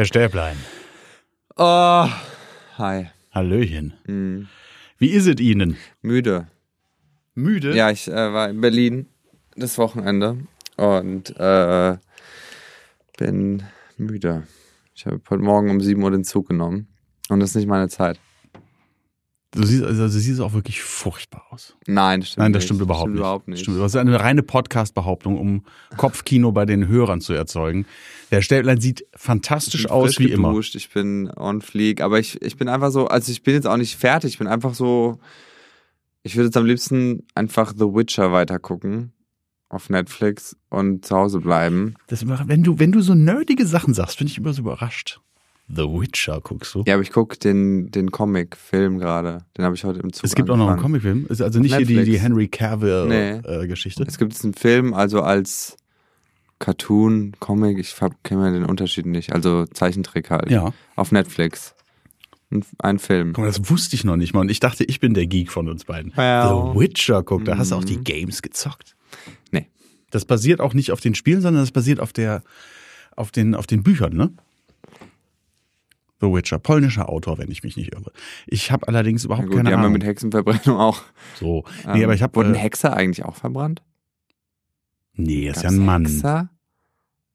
Herr Stäblein. Oh, hi. Hallöchen. Hm. Wie ist es Ihnen? Müde. Müde? Ja, ich äh, war in Berlin das Wochenende und äh, bin müde. Ich habe heute Morgen um 7 Uhr den Zug genommen und das ist nicht meine Zeit. Du siehst, also, du siehst auch wirklich furchtbar aus. Nein, das stimmt Nein, das nicht. stimmt überhaupt stimmt nicht. Überhaupt nicht. Stimmt, das ist eine reine Podcast-Behauptung, um Kopfkino bei den Hörern zu erzeugen. Der Stäblein sieht fantastisch aus wie immer. geduscht, Ich bin on fleek, aber ich, ich bin einfach so, also ich bin jetzt auch nicht fertig, ich bin einfach so, ich würde jetzt am liebsten einfach The Witcher weitergucken auf Netflix und zu Hause bleiben. Das, immer- wenn, du, wenn du so nerdige Sachen sagst, bin ich immer so überrascht. The Witcher guckst du. Ja, aber ich gucke den, den Comic-Film gerade. Den habe ich heute im Zug es gibt auch noch einen angefangen. Comicfilm. Ist also nicht hier die, Netflix. die Henry Nee. Cavill-Geschichte. Es gibt einen Film, also als Cartoon, Comic, ich kenne den Unterschied nicht. Also Zeichentrick halt. ja. Auf Netflix. Ein, Film. Guck mal, das wusste ich noch nicht mal. Und ich dachte, ich bin der Geek von uns beiden. Wow. The Witcher, guck, da hast du auch die Mhm. Games gezockt. Nee. Das basiert auch nicht auf den Spielen, sondern das basiert auf der, auf den, auf den Büchern, ne? The Witcher, polnischer Autor, wenn ich mich nicht irre. Ich habe allerdings überhaupt gut, keine die haben ja Ahnung. mit Hexenverbrennung auch. so, nee, ähm, aber ich habe Wurden äh, Hexer eigentlich auch verbrannt? nee, ist ja ein Mann. Hexer?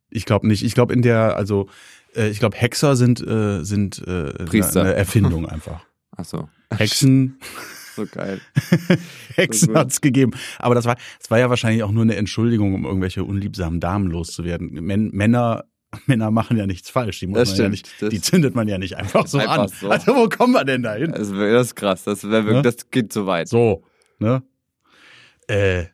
Ich glaube nicht. Ich glaube in der, also äh, ich glaube Hexer sind äh, sind äh, Priester. eine Erfindung einfach. Achso. Hexen, So geil. Hexen gut. hat's gegeben. Aber das war, das war ja wahrscheinlich auch nur eine Entschuldigung, um irgendwelche unliebsamen Damen loszuwerden. Män Männer, Männer machen ja nichts falsch. Die, muss Das man ja stimmt. nicht, Das- die zündet man ja nicht einfach so Einfach an. so. Also wo kommen wir denn da hin? Das, das ist krass. Das, wär Ne? das geht so weit. So, ne? Äh,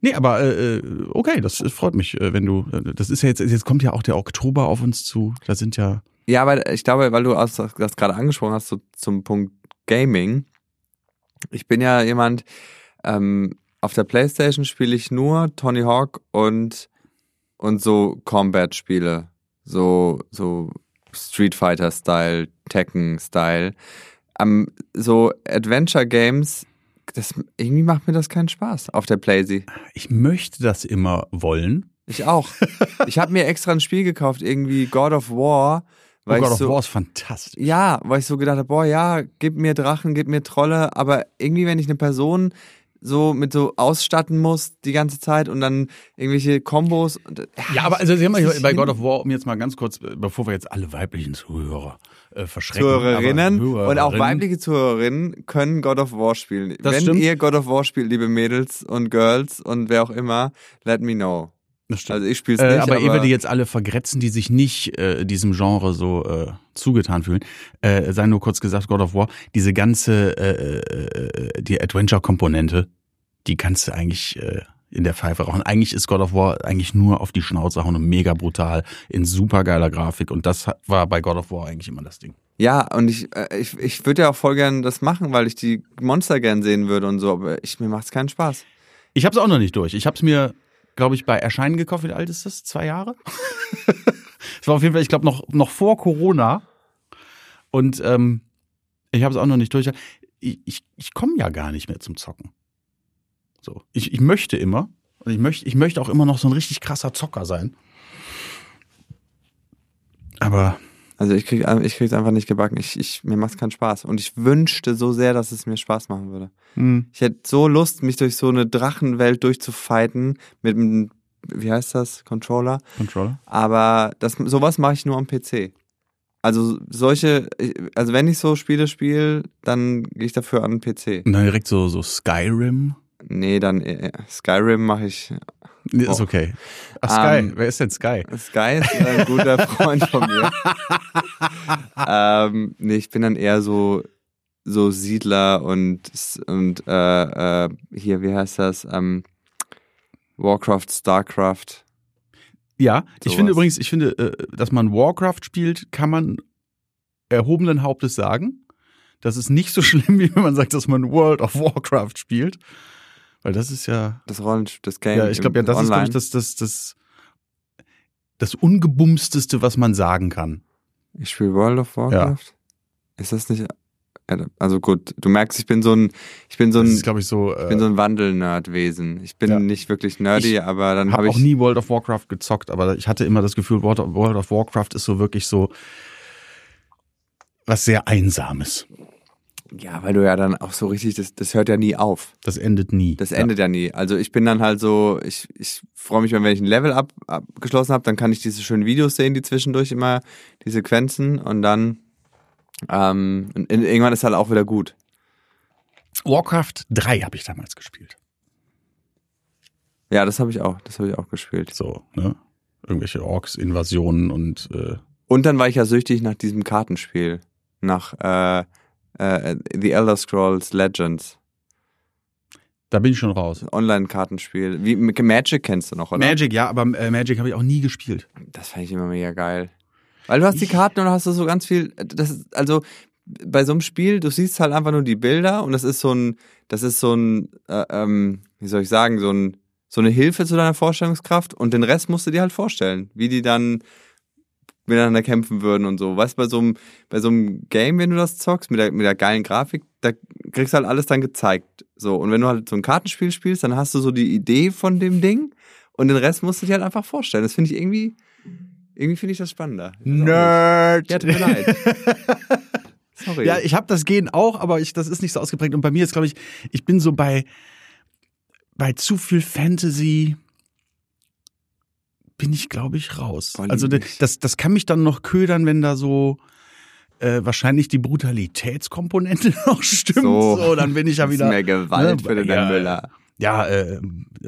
nee, aber äh, äh, okay, das freut mich, äh, wenn du. Äh, das ist ja jetzt, jetzt kommt ja auch der Oktober auf uns zu. Da sind ja. Ja, aber ich glaube, weil du aus- das gerade angesprochen hast, so zum Punkt Gaming. Ich bin ja jemand, ähm, auf der Playstation spiele ich nur Tony Hawk und, und so Combat-Spiele. So, so Street Fighter-Style, Tekken-Style. Ähm, so Adventure-Games, das, irgendwie macht mir das keinen Spaß auf der Playsee. Ich möchte das immer wollen. Ich auch. ich habe mir extra ein Spiel gekauft, irgendwie God of War. Oh Weil God ich of so, War ist fantastisch. Ja, weil ich so gedacht habe, boah, ja, gib mir Drachen, gib mir Trolle, aber irgendwie, wenn ich eine Person so mit so ausstatten muss die ganze Zeit und dann irgendwelche Kombos. und- Ja, aber also Sie haben ja bei God of War, um jetzt mal ganz kurz, äh, bevor wir jetzt alle weiblichen Zuhörer äh, verschrecken. Zuhörerinnen und auch weibliche Zuhörerinnen können God of War spielen. Das Wenn stimmt. ihr God of War spielt, liebe Mädels und Girls und wer auch immer, let me know. Also ich spiele es Äh, nicht, aber, aber, ehe wir die jetzt alle vergrätzen, die sich nicht äh, diesem Genre so äh, zugetan fühlen, äh, sei nur kurz gesagt, God of War, diese ganze, äh, äh, die Adventure-Komponente, die kannst du eigentlich äh, in der Pfeife rauchen. Eigentlich ist God of War eigentlich nur auf die Schnauze hauen und mega brutal in supergeiler Grafik und das war bei God of War eigentlich immer das Ding. Ja, und ich, äh, ich, ich würde ja auch voll gern das machen, weil ich die Monster gern sehen würde und so, aber ich, mir macht's keinen Spaß. Ich habe es auch noch nicht durch. Ich habe es mir, glaube ich, bei Erscheinen gekauft. Wie alt ist das? Zwei Jahre? Es war auf jeden Fall, ich glaube, noch, noch vor Corona. Und ähm, ich habe es auch noch nicht durch. Ich, ich, ich komme ja gar nicht mehr zum Zocken. So. Ich, ich möchte immer. Und ich möchte, ich möchte auch immer noch so ein richtig krasser Zocker sein. Aber Also ich krieg, ich krieg's einfach nicht gebacken. Ich, ich, mir macht's keinen Spaß. Und ich wünschte so sehr, dass es mir Spaß machen würde. hm, Ich hätte so Lust, mich durch so eine Drachenwelt durchzufighten mit einem, wie heißt das, Controller. Controller. Aber das, sowas mache ich nur am PC. Also solche, also wenn ich so Spiele spiele, dann gehe ich dafür an den PC. Dann direkt so, so Skyrim. Nee, dann äh, Skyrim mache ich. Nee, ist Oh. okay. Ach, Sky. Ähm, Wer ist denn Sky? Sky ist ein guter Freund von mir. ähm, nee, ich bin dann eher so so Siedler und und äh, äh, hier, wie heißt das? Ähm, Warcraft, Starcraft. Ja, ich Sowas. finde übrigens, ich finde, äh, dass man Warcraft spielt, kann man erhobenen Hauptes sagen. Das ist nicht so schlimm, wie wenn man sagt, dass man World of Warcraft spielt. Weil das ist ja, Das Rollen, das Game. ja, ich glaube, ja, das ist, glaube ich, das, das, das, das ungebumsteste, was man sagen kann. Ich spiele World of Warcraft. Ist das nicht? Also gut, du merkst, ich bin so ein, ich bin so ein, ist, ich, so. ich Äh, bin so ein Wandel-Nerd-Wesen. Ich bin Ja. nicht wirklich nerdy, Ich aber dann habe auch ich. nie World of Warcraft gezockt, aber ich hatte immer das Gefühl, World of Warcraft ist so wirklich so was sehr Einsames. Ja, weil du ja dann auch so richtig, das, das hört ja nie auf. Das endet nie. Das endet ja, nie. Also ich bin dann halt so, ich, ich freue mich, wenn ich ein Level ab, abgeschlossen habe, dann kann ich diese schönen Videos sehen, die zwischendurch immer, die Sequenzen und dann ähm, und irgendwann ist halt auch wieder gut. Warcraft 3 habe ich damals gespielt. Ja, das habe ich auch, das habe ich auch gespielt. So, ne? Irgendwelche Orks-Invasionen und äh Und dann war ich ja süchtig nach diesem Kartenspiel. Nach äh, äh, The Elder Scrolls Legends. Da bin ich schon raus. Online-Kartenspiel. Wie Magic kennst du noch, oder? Magic, ja, aber äh, Magic habe ich auch nie gespielt. Das fand ich immer mega geil. Weil du hast die Karten und hast du so ganz viel. Das ist, also bei so einem Spiel, du siehst halt einfach nur die Bilder und das ist so ein, das ist so ein, äh, ähm, wie soll ich sagen, so ein, so eine Hilfe zu deiner Vorstellungskraft und den Rest musst du dir halt vorstellen, wie die dann miteinander kämpfen würden und so. Weißt du, bei so einem, bei so einem Game, wenn du das zockst, mit der, mit der geilen Grafik, da kriegst du halt alles dann gezeigt. So. Und wenn du halt so ein Kartenspiel spielst, dann hast du so die Idee von dem Ding und den Rest musst du dir halt einfach vorstellen. Das finde ich irgendwie, irgendwie finde ich das spannender. Nerd! Ja, tut mir leid. Sorry. Ja, ich habe das Gehen auch, aber ich, das ist nicht so ausgeprägt. Und bei mir ist, glaube ich, ich bin so bei, bei zu viel Fantasy bin ich, glaube ich, raus. Voll also das, das kann mich dann noch ködern, wenn da so äh, wahrscheinlich die Brutalitätskomponente noch stimmt. So. So, dann bin ich ja wieder. mehr Gewalt ne, für den ja, Müller. Ja, äh,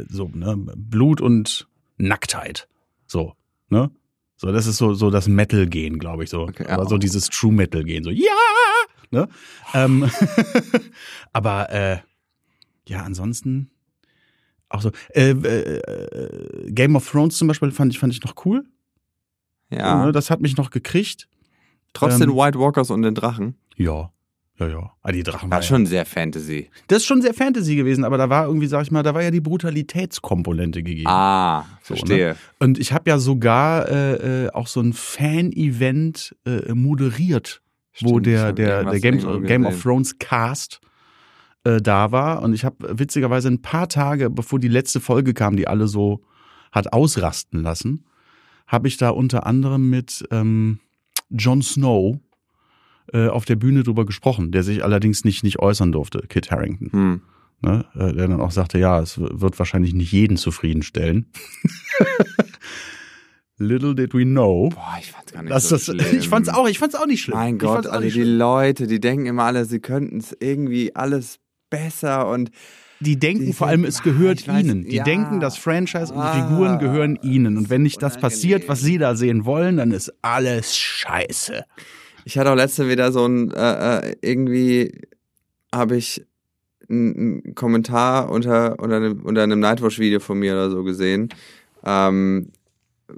so, ne, Blut und Nacktheit. So, ne? So, das ist so, so das Metal-Gehen, glaube ich, so. Okay, aber ja. so dieses True-Metal-Gehen, so, ja! Ne? ähm, aber, äh, ja, ansonsten auch so, äh, äh, äh, Game of Thrones zum Beispiel fand ich, fand ich noch cool. Ja. Ne? Das hat mich noch gekriegt. Trotz ähm, den White Walkers und den Drachen. Ja, ja, ja. Ah, die Drachen War waren schon sehr Fantasy. Das ist schon sehr Fantasy gewesen, aber da war irgendwie, sag ich mal, da war ja die Brutalitätskomponente gegeben. Ah, So, verstehe. Und ich habe ja sogar äh, äh, auch so ein Fan-Event äh, moderiert, wo Stimmt, ich der, der, der Game, Game of. Thrones Cast äh, da war. Und ich habe witzigerweise ein paar Tage, bevor die letzte Folge kam, die alle so hat ausrasten lassen, habe ich da unter anderem mit ähm, Jon Snow äh, auf der Bühne drüber gesprochen, der sich allerdings nicht, nicht äußern durfte, Kit Harrington. Hm. Ne, äh, der dann auch sagte, ja, es wird wahrscheinlich nicht jeden zufriedenstellen. Little did we know. Boah, ich fand's gar nicht Dass so das, schlimm. ich fand's auch, ich fand's auch nicht schlimm. Mein Gott, also die schlimm. Leute, die denken immer alle, sie könnten es irgendwie alles besser und die denken die vor allem, es gehört Ah, weiß, ihnen. Die ja. denken, das Franchise und die Ah, Figuren gehören ihnen. Und wenn nicht das passiert, was sie da sehen wollen, dann ist alles scheiße. Ich hatte auch letzte wieder so ein, äh, äh, irgendwie habe ich einen Kommentar unter, unter einem, unter einem Nightwatch-Video von mir oder so gesehen. Ähm,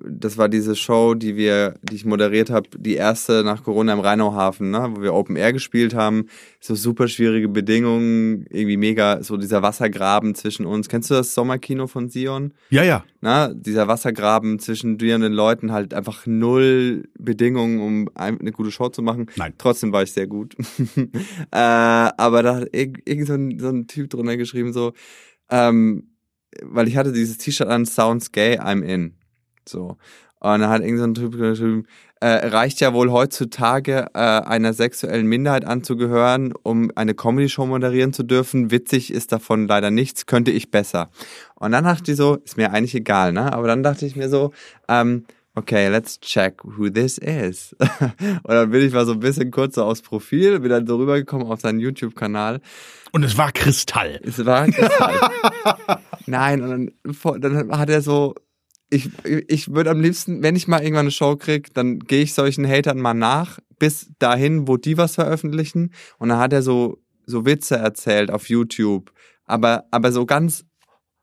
das war diese Show, die wir, die ich moderiert habe, die erste nach Corona im Rheinauhafen, ne, wo wir Open Air gespielt haben. So super schwierige Bedingungen, irgendwie mega, so dieser Wassergraben zwischen uns. Kennst du das Sommerkino von Sion? Ja, ja. na, dieser Wassergraben zwischen dir und den Leuten halt einfach null Bedingungen, um ein- eine gute Show zu machen. Nein. Trotzdem war ich sehr gut. äh, aber da hat irg irgend so ein, so ein Typ drunter geschrieben, so, ähm, weil ich hatte dieses T-Shirt an, Sounds Gay, I'm in. So. Und dann hat irgend so Typ geschrieben, äh, reicht ja wohl heutzutage äh, einer sexuellen Minderheit anzugehören, um eine Comedy-Show moderieren zu dürfen. Witzig ist davon leider nichts, könnte ich besser. Und dann dachte ich so, ist mir eigentlich egal, ne? Aber dann dachte ich mir so, ähm, okay, let's check who this is. und dann bin ich mal so ein bisschen kurz so aufs Profil, bin dann so rübergekommen auf seinen YouTube-Kanal. Und es war Kristall. Es war Kristall. Nein, und dann, dann hat er so, ich, ich würde am liebsten, wenn ich mal irgendwann eine Show krieg, dann gehe ich solchen Hatern mal nach, bis dahin, wo die was veröffentlichen. Und dann hat er so, so Witze erzählt auf YouTube. Aber, aber so ganz,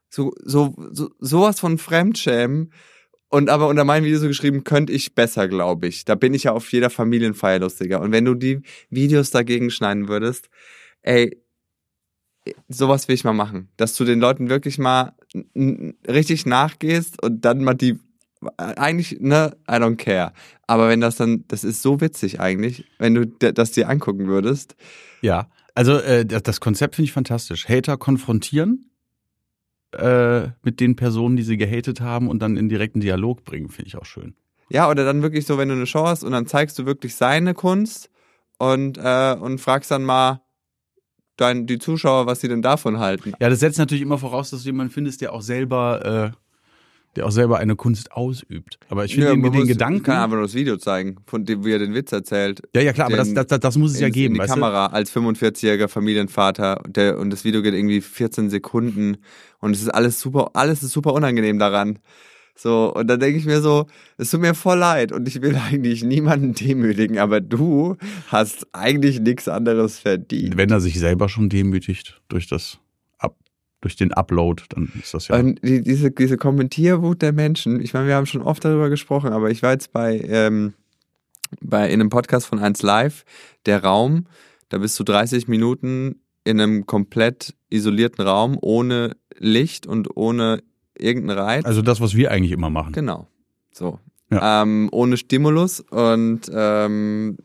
so, so, so, sowas von Fremdschämen. Und aber unter meinem Video so geschrieben, könnte ich besser, glaube ich. Da bin ich ja auf jeder Familienfeier lustiger. Und wenn du die Videos dagegen schneiden würdest, ey, sowas will ich mal machen. Dass du den Leuten wirklich mal richtig nachgehst und dann mal die, eigentlich, ne, I don't care. Aber wenn das dann, das ist so witzig eigentlich, wenn du das dir angucken würdest. Ja. Also äh, das, das Konzept finde ich fantastisch. Hater konfrontieren äh, mit den Personen, die sie gehatet haben und dann in direkten Dialog bringen, finde ich auch schön. Ja, oder dann wirklich so, wenn du eine Show hast und dann zeigst du wirklich seine Kunst und, äh, und fragst dann mal dein, die Zuschauer, was sie denn davon halten. Ja, das setzt natürlich immer voraus, dass du jemanden findest, der auch selber, äh, der auch selber eine Kunst ausübt. Aber ich finde Ja, den, den Gedanken. kann einfach nur das Video zeigen, von dem, wie er den Witz erzählt. ja, ja, klar, aber das, den- das, das, das muss es ja geben, in die Kamera als 45-jähriger Familienvater der, und das Video geht irgendwie 14 Sekunden und es ist alles super, alles ist super unangenehm daran. So, und dann denke ich mir so, es tut mir voll leid und ich will eigentlich niemanden demütigen, aber du hast eigentlich nichts anderes verdient. Wenn er sich selber schon demütigt durch das Up, durch den Upload, dann ist das ja. Und die, diese, diese Kommentierwut der Menschen, ich meine, wir haben schon oft darüber gesprochen, aber ich war jetzt bei, ähm, bei in einem Podcast von 1 Live, der Raum, da bist du 30 Minuten in einem komplett isolierten Raum, ohne Licht und ohne irgendeinen Reiz. also das, was wir eigentlich immer machen. Genau. So. Ja. Ähm, ohne Stimulus und ähm,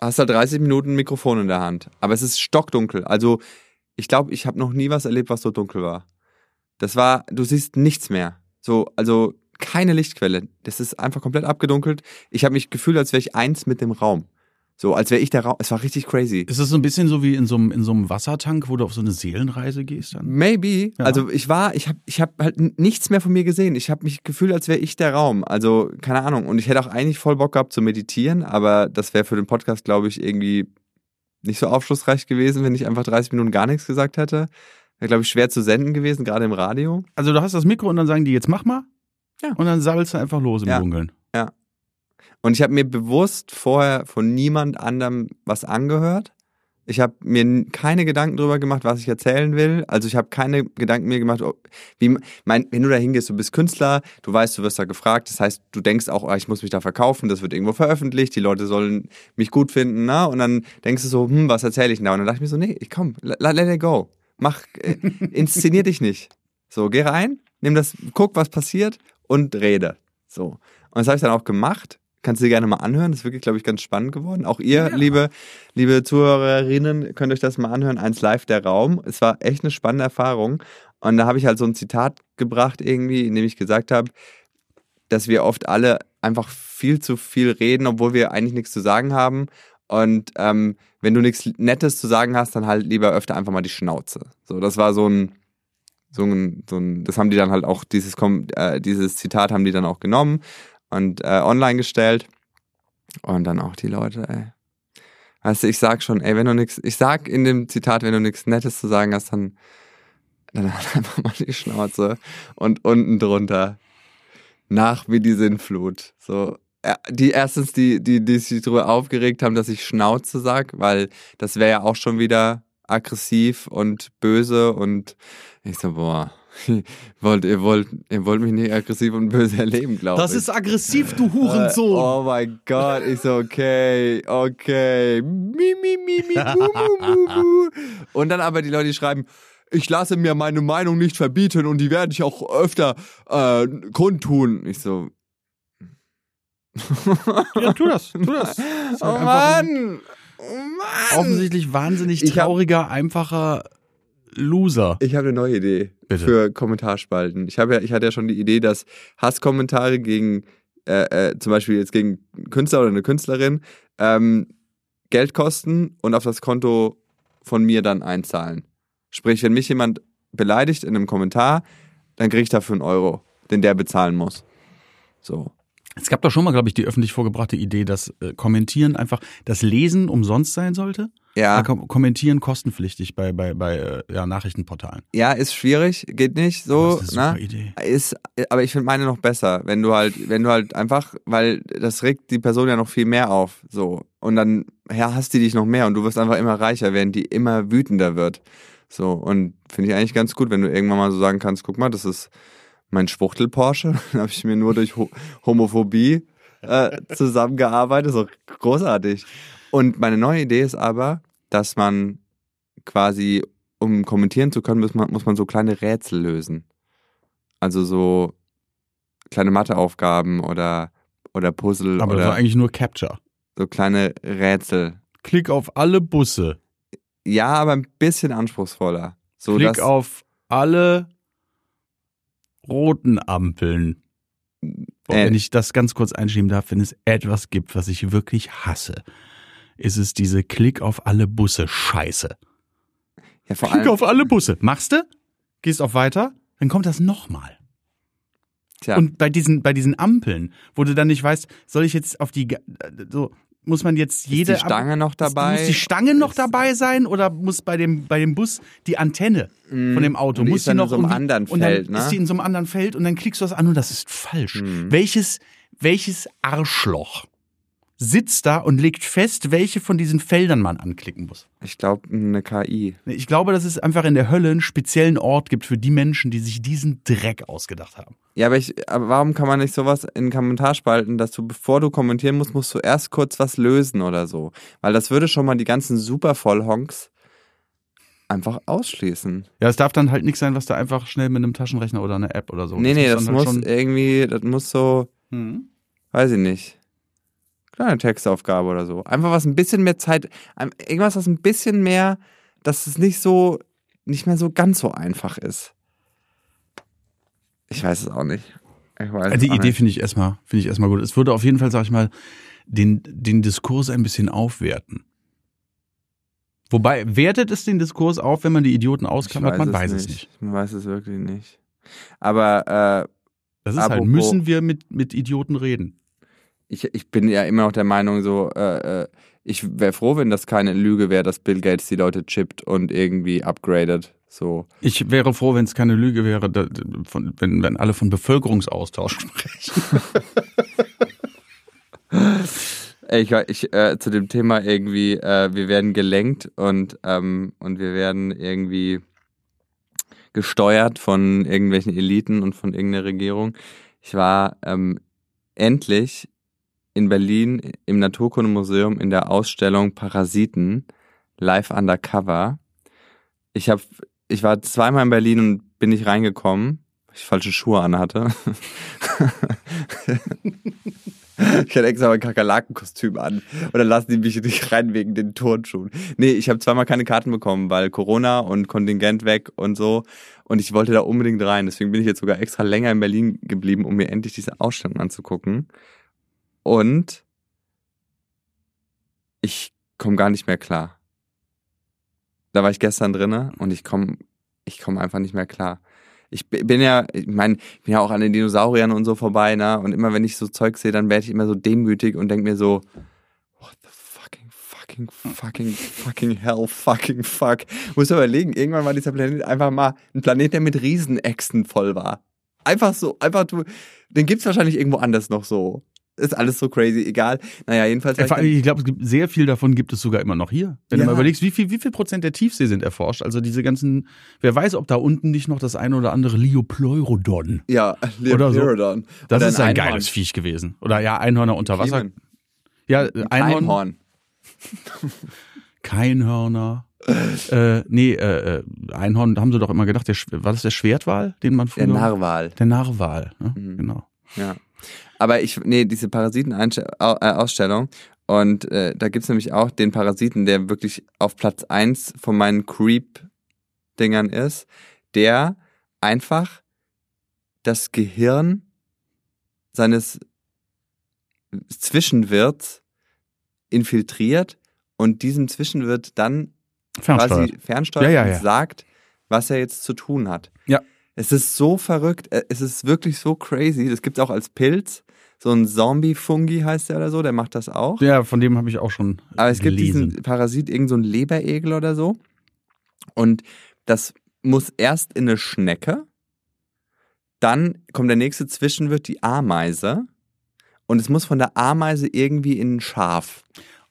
hast halt 30 Minuten ein Mikrofon in der Hand. Aber es ist stockdunkel. Also ich glaube, ich habe noch nie was erlebt, was so dunkel war. Das war, du siehst nichts mehr. So, also keine Lichtquelle. Das ist einfach komplett abgedunkelt. Ich habe mich gefühlt, als wäre ich eins mit dem Raum. So, als wäre ich der Raum. Es war richtig crazy. Ist es so ein bisschen so wie in so einem, in so einem Wassertank, wo du auf so eine Seelenreise gehst dann? Maybe. Ja. Also ich war, ich habe ich hab halt nichts mehr von mir gesehen. Ich habe mich gefühlt, als wäre ich der Raum. Also keine Ahnung. Und ich hätte auch eigentlich voll Bock gehabt zu meditieren, aber das wäre für den Podcast, glaube ich, irgendwie nicht so aufschlussreich gewesen, wenn ich einfach 30 Minuten gar nichts gesagt hätte. Wäre, glaube ich, schwer zu senden gewesen, gerade im Radio. Also du hast das Mikro und dann sagen die, jetzt mach mal. Ja. Und dann sabbelst du einfach los im Ja. Dunkeln. Und ich habe mir bewusst vorher von niemand anderem was angehört. Ich habe mir keine Gedanken drüber gemacht, was ich erzählen will. Also ich habe keine Gedanken mir gemacht, wie mein, wenn du da hingehst, du bist Künstler, du weißt, du wirst da gefragt. Das heißt, du denkst auch, ah, ich muss mich da verkaufen, das wird irgendwo veröffentlicht, die Leute sollen mich gut finden, ne? Und dann denkst du so, hm, was erzähle ich denn da? Und dann dachte ich mir so, nee, ich komm, let, let it go. Mach, äh, inszenier dich nicht. So, geh rein, nimm das, guck, was passiert und rede. So. Und das habe ich dann auch gemacht. Kannst du dir gerne mal anhören. Das ist wirklich, glaube ich, ganz spannend geworden. Auch ihr, Ja. liebe, liebe Zuhörerinnen, könnt euch das mal anhören. Eins live der Raum. Es war echt eine spannende Erfahrung. Und da habe ich halt so ein Zitat gebracht irgendwie, in dem ich gesagt habe, dass wir oft alle einfach viel zu viel reden, obwohl wir eigentlich nichts zu sagen haben. Und ähm, wenn du nichts Nettes zu sagen hast, dann halt lieber öfter einfach mal die Schnauze. So, das war so ein, so ein, so ein das haben die dann halt auch, dieses, äh, dieses Zitat haben die dann auch genommen und äh, online gestellt. Und dann auch die Leute, ey. Weißt du, ich sag schon, ey, wenn du nix, ich sag in dem Zitat, wenn du nichts Nettes zu sagen hast, dann, dann halt einfach mal die Schnauze und unten drunter nach wie die Sinnflut. So, ja, die erstens, die, die, die sich darüber aufgeregt haben, dass ich Schnauze sag, weil das wäre ja auch schon wieder aggressiv und böse und ich so, boah, wollt, ihr wollt, ihr wollt mich nicht aggressiv und böse erleben, glaube ich. Das ist aggressiv, du Äh, Hurensohn. Oh mein Gott, ich so, okay, okay. Mi, mi, mi, mi, mu, mu, mu, mu. Und dann aber die Leute, die schreiben, ich lasse mir meine Meinung nicht verbieten und die werde ich auch öfter äh, kundtun. Ich so, Ja, tu das, tu das. oh halt ein Mann, oh Mann. Offensichtlich wahnsinnig trauriger, einfacher Loser. Ich habe eine neue Idee Bitte. für Kommentarspalten. Ich, habe ja, ich hatte ja schon die Idee, dass Hasskommentare gegen, äh, äh, zum Beispiel jetzt gegen einen Künstler oder eine Künstlerin, ähm, Geld kosten und auf das Konto von mir dann einzahlen. Sprich, wenn mich jemand beleidigt in einem Kommentar, dann kriege ich dafür einen Euro, den der bezahlen muss. So. Es gab doch schon mal, glaube ich, die öffentlich vorgebrachte Idee, dass äh, Kommentieren einfach, das Lesen umsonst sein sollte. Ja, Ja. Kom Kommentieren kostenpflichtig bei, bei, bei äh, ja, Nachrichtenportalen. ja, ist schwierig, geht nicht so. das ist eine ne? super Idee. Ist, aber ich finde meine noch besser, wenn du halt, wenn du halt einfach, weil das regt die Person ja noch viel mehr auf, so. Und dann ja, hasst die dich noch mehr und du wirst einfach immer reicher, während die immer wütender wird. So. Und finde ich eigentlich ganz gut, wenn du irgendwann mal so sagen kannst, guck mal, das ist mein Schwuchtel Porsche. Da habe ich mir nur durch Ho Homophobie äh, zusammengearbeitet. So großartig. Und meine neue Idee ist aber, dass man quasi, um kommentieren zu können, muss man, muss man so kleine Rätsel lösen. Also so kleine Matheaufgaben oder, oder Puzzle Aber das war oder eigentlich nur Capture. so kleine Rätsel. Klick auf alle Busse. Ja, aber ein bisschen anspruchsvoller. So Klick dass, auf alle roten Ampeln. Und Äh. wenn ich das ganz kurz einschieben darf, wenn es etwas gibt, was ich wirklich hasse, ist es diese Klick auf alle Busse Scheiße. Ja, vor Klick allem, auf alle Busse. Machst du? Gehst auf weiter? Dann kommt das nochmal. tja, Und bei diesen, bei diesen Ampeln, wo du dann nicht weißt, soll ich jetzt auf die, ga- so, muss man jetzt jede. ist die Stange noch dabei? Muss die Stange noch dabei sein oder muss bei dem, bei dem Bus die Antenne von dem Auto, die muss ist in noch so einem anderen und dann Feld, ne? ist die in so einem anderen Feld und dann klickst du das an und das ist falsch. Mhm. Welches, welches Arschloch sitzt da und legt fest, welche von diesen Feldern man anklicken muss? Ich glaube, eine KI. Ich glaube, dass es einfach in der Hölle einen speziellen Ort gibt für die Menschen, die sich diesen Dreck ausgedacht haben. Ja, aber, ich, aber warum kann man nicht sowas in den Kommentar spalten, dass du, bevor du kommentieren musst, musst du erst kurz was lösen oder so? Weil das würde schon mal die ganzen Supervollhonks einfach ausschließen. Ja, es darf dann halt nichts sein, was da einfach schnell mit einem Taschenrechner oder einer App oder so. nee, nee, das dann muss halt schon- irgendwie, das muss so, Mhm. weiß ich nicht, kleine Textaufgabe oder so. Einfach was ein bisschen mehr Zeit, irgendwas, was ein bisschen mehr, dass es nicht so, nicht mehr so ganz so einfach ist. Ich weiß es auch nicht. Ich weiß es Die Idee nicht. finde ich erstmal, finde ich erstmal gut. Es würde auf jeden Fall, sag ich mal, den, den Diskurs ein bisschen aufwerten. Wobei, wertet es den Diskurs auf, wenn man die Idioten ausklammert? Man weiß es nicht. Man weiß es wirklich nicht. Aber äh, Das ist halt, müssen wir mit, mit Idioten reden. Ich, ich bin ja immer noch der Meinung, so, äh, äh, ich wäre froh, wenn das keine Lüge wäre, dass Bill Gates die Leute chippt und irgendwie upgradet. So. Ich wäre froh, wenn es keine Lüge wäre, da, von, wenn, wenn alle von Bevölkerungsaustausch sprechen. Ich, ich äh, zu dem Thema irgendwie, äh, wir werden gelenkt und, ähm, und wir werden irgendwie gesteuert von irgendwelchen Eliten und von irgendeiner Regierung. Ich war ähm, endlich in Berlin im Naturkundemuseum in der Ausstellung Parasiten live undercover. Ich habe, ich war zweimal in Berlin und bin nicht reingekommen, weil ich falsche Schuhe anhatte. Ich hatte extra mein Kakerlakenkostüm an. Und dann lassen die mich nicht rein wegen den Turnschuhen. Nee, ich habe zweimal keine Karten bekommen, weil Corona und Kontingent weg und so. Und ich wollte da unbedingt rein. Deswegen bin ich jetzt sogar extra länger in Berlin geblieben, um mir endlich diese Ausstellung anzugucken. Und ich komme gar nicht mehr klar. Da war ich gestern drinne und ich komme ich komm einfach nicht mehr klar. Ich bi- bin ja, ich meine, ich bin ja auch an den Dinosauriern und so vorbei, ne? Und immer wenn ich so Zeug sehe, dann werde ich immer so demütig und denke mir so, what the fucking, fucking, fucking, fucking hell, fucking fuck. Muss überlegen, irgendwann war dieser Planet einfach mal ein Planet, der mit Riesenechsen voll war. Einfach so, einfach du, den gibt's wahrscheinlich irgendwo anders noch so. Ist alles so crazy, egal. Naja, jedenfalls. Ich ich glaube, sehr viel davon gibt es sogar immer noch hier. Wenn Ja. du mal überlegst, wie viel, wie viel Prozent der Tiefsee sind erforscht. Also diese ganzen, wer weiß, ob da unten nicht noch das eine oder andere Liopleurodon. ja, Oder so. Das Oder ist ein Einhorn. geiles Viech gewesen. Oder ja, Einhörner unter Wasser. Ja, äh, Einhorn, Einhorn. Keinhörner. äh, nee, äh, äh, Einhorn, haben sie doch immer gedacht, der, war das der Schwertwal, den man früher... Der Narwal. Der Narwal, ne? Mhm. genau. Ja. Aber ich, nee, diese Parasiten-Ausstellung. Und äh, da gibt's nämlich auch den Parasiten, der wirklich auf Platz eins von meinen Creep-Dingern ist, der einfach das Gehirn seines Zwischenwirts infiltriert und diesem Zwischenwirt dann Fernsteuert. quasi fernsteuert Ja, ja, und ja. sagt, was er jetzt zu tun hat. Ja. Es ist so verrückt, äh, es ist wirklich so crazy. Das gibt's auch als Pilz. So ein Zombie-Fungi heißt der oder so, der macht das auch. Ja, von dem habe ich auch schon Aber es gibt gelesen. diesen Parasit, irgend so Leberegel oder so. Und das muss erst in eine Schnecke, dann kommt der nächste Zwischenwirt, die Ameise. Und es muss von der Ameise irgendwie in ein Schaf.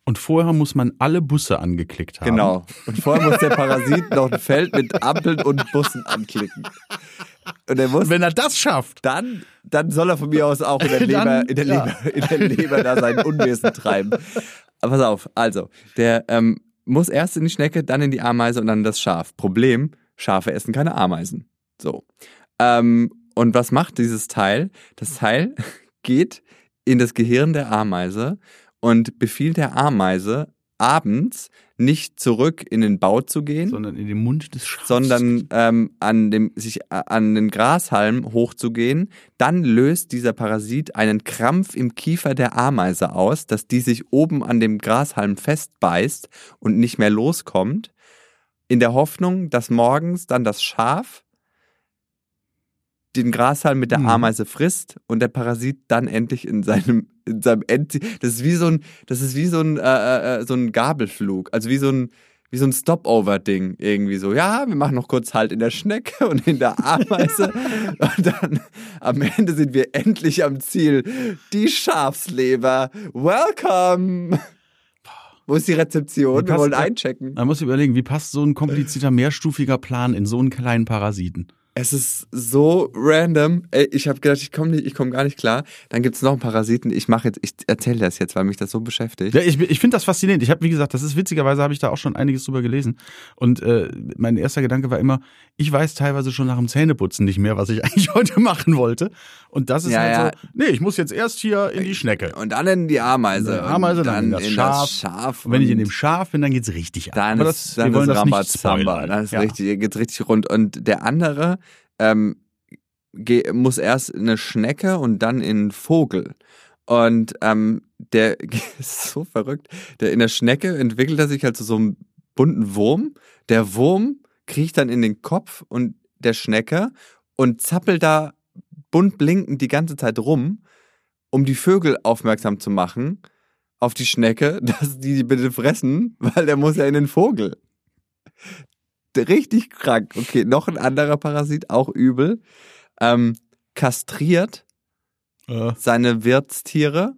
Und vorher muss man alle Busse angeklickt haben. Genau. Und vorher muss der Parasit noch ein Feld mit Ampeln und Bussen anklicken. Und er muss Wenn er das schafft, dann, dann soll er von mir aus auch in der Dann, Leber, in der ja. Leber, in der Leber da sein Unwesen treiben. Aber pass auf, also, der ähm, muss erst in die Schnecke, dann in die Ameise und dann in das Schaf. Problem, Schafe essen keine Ameisen. So. Ähm, und was macht dieses Teil? Das Teil geht in das Gehirn der Ameise und befiehlt der Ameise, abends nicht zurück in den Bau zu gehen, Sondern in den Mund des Schafs. sondern ähm, an dem sich äh, an den Grashalm hochzugehen, dann löst dieser Parasit einen Krampf im Kiefer der Ameise aus, dass die sich oben an dem Grashalm festbeißt und nicht mehr loskommt, in der Hoffnung, dass morgens dann das Schaf den Grashalm mit der Mhm. Ameise frisst und der Parasit dann endlich in seinem in seinem End das ist wie so ein das ist wie so ein äh, äh, so ein Gabelflug also wie so ein wie so ein Stopover-Ding irgendwie so. Ja, wir machen noch kurz Halt in der Schnecke und in der Ameise. und dann am Ende sind wir endlich am Ziel. Die Schafsleber. Welcome! Wo ist die Rezeption? Wie Wir passt wollen einchecken. Man muss überlegen, wie passt so ein komplizierter, mehrstufiger Plan in so einen kleinen Parasiten? Es ist so random. Ey, ich habe gedacht, ich komme nicht, komme gar nicht klar. Dann gibt's noch einen Parasiten. Ich mache jetzt, ich erzähle das jetzt, weil mich das so beschäftigt. Ja, ich ich finde das faszinierend. Ich habe, wie gesagt, das ist witzigerweise, habe ich da auch schon einiges drüber gelesen. Und äh, mein erster Gedanke war immer, ich weiß teilweise schon nach dem Zähneputzen nicht mehr, was ich eigentlich heute machen wollte. Und das ist Ja, halt ja. so, nee, ich muss jetzt erst hier in die Schnecke. Und dann in die Ameise. In die Ameise, und dann in das Schaf. Schaf. Und wenn ich in dem Schaf bin, dann geht's richtig ab. Dann Aber ist, das, dann wir wollen ist das nicht Rambazamba. spoilern. Dann ist ja. richtig, geht's richtig rund. Und der andere ähm, muss erst in eine Schnecke und dann in einen Vogel. Und ähm, der ist so verrückt. Der in der Schnecke entwickelt er sich halt zu so einem bunten Wurm. Der Wurm kriecht dann in den Kopf und der Schnecke und zappelt da bunt blinkend die ganze Zeit rum, um die Vögel aufmerksam zu machen auf die Schnecke, dass die die bitte fressen, weil der muss ja in den Vogel. Richtig krank. Okay, noch ein anderer Parasit, auch übel. Ähm, kastriert Äh, seine Wirtstiere,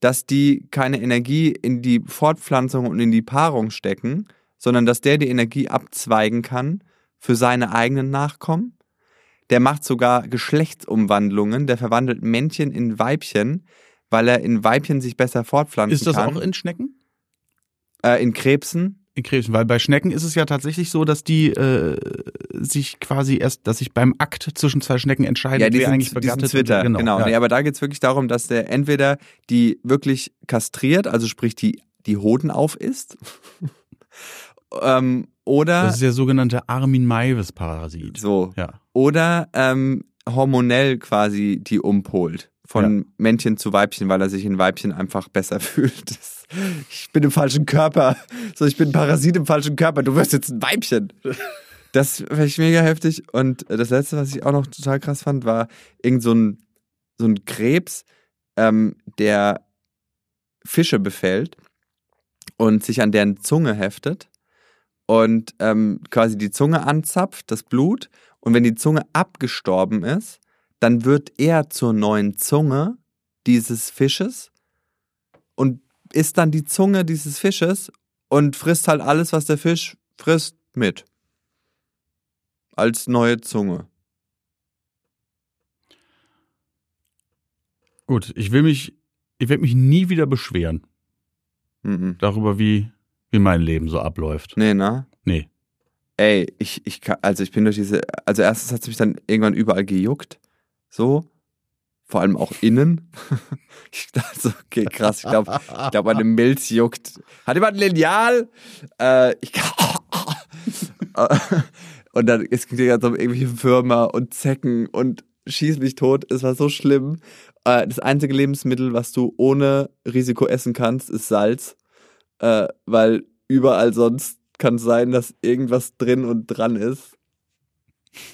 dass die keine Energie in die Fortpflanzung und in die Paarung stecken, sondern dass der die Energie abzweigen kann für seine eigenen Nachkommen. Der macht sogar Geschlechtsumwandlungen, der verwandelt Männchen in Weibchen, weil er in Weibchen sich besser fortpflanzen ist das kann. auch in Schnecken? äh, in Krebsen? In Krebsen, weil bei Schnecken ist es ja tatsächlich so, dass die äh, sich quasi erst, dass sich beim Akt zwischen zwei Schnecken entscheiden, Ja, die wer eigentlich die begattet Twitter, und, genau. ja. Nee, aber da geht's wirklich darum, dass der entweder die wirklich kastriert, also sprich die, die Hoden aufisst, ähm, oder Das ist der sogenannte Armin-Maivis-Parasit. so, Ja. oder ähm, hormonell quasi die umpolt. Von Männchen zu Weibchen, weil er sich in Weibchen einfach besser fühlt. Ich bin im falschen Körper. So, ich bin ein Parasit im falschen Körper. Du wirst jetzt ein Weibchen. Das fand ich mega heftig. Und das letzte, was ich auch noch total krass fand, war irgend so ein, so ein Krebs, ähm, der Fische befällt und sich an deren Zunge heftet und ähm, quasi die Zunge anzapft, das Blut. Und wenn die Zunge abgestorben ist, dann wird er zur neuen Zunge dieses Fisches und ist dann die Zunge dieses Fisches und frisst halt alles, was der Fisch frisst, mit. Als neue Zunge. Gut, ich will mich, ich werde mich nie wieder beschweren Mhm. darüber, wie, wie mein Leben so abläuft. Nee, ne? Nee. Ey, ich, ich kann, also ich bin durch diese, also erstens hat es mich dann irgendwann überall gejuckt. So. Vor allem auch innen. Ich dachte okay, krass, ich glaube, ich glaube, meine Milz juckt. Hat jemand ein Lineal? Äh, ich Und dann, es ging die ganze um irgendwelche Würmer und Zecken und schieß mich tot. Es war so schlimm. Äh, das einzige Lebensmittel, was du ohne Risiko essen kannst, ist Salz. Äh, weil überall sonst kann es sein, dass irgendwas drin und dran ist.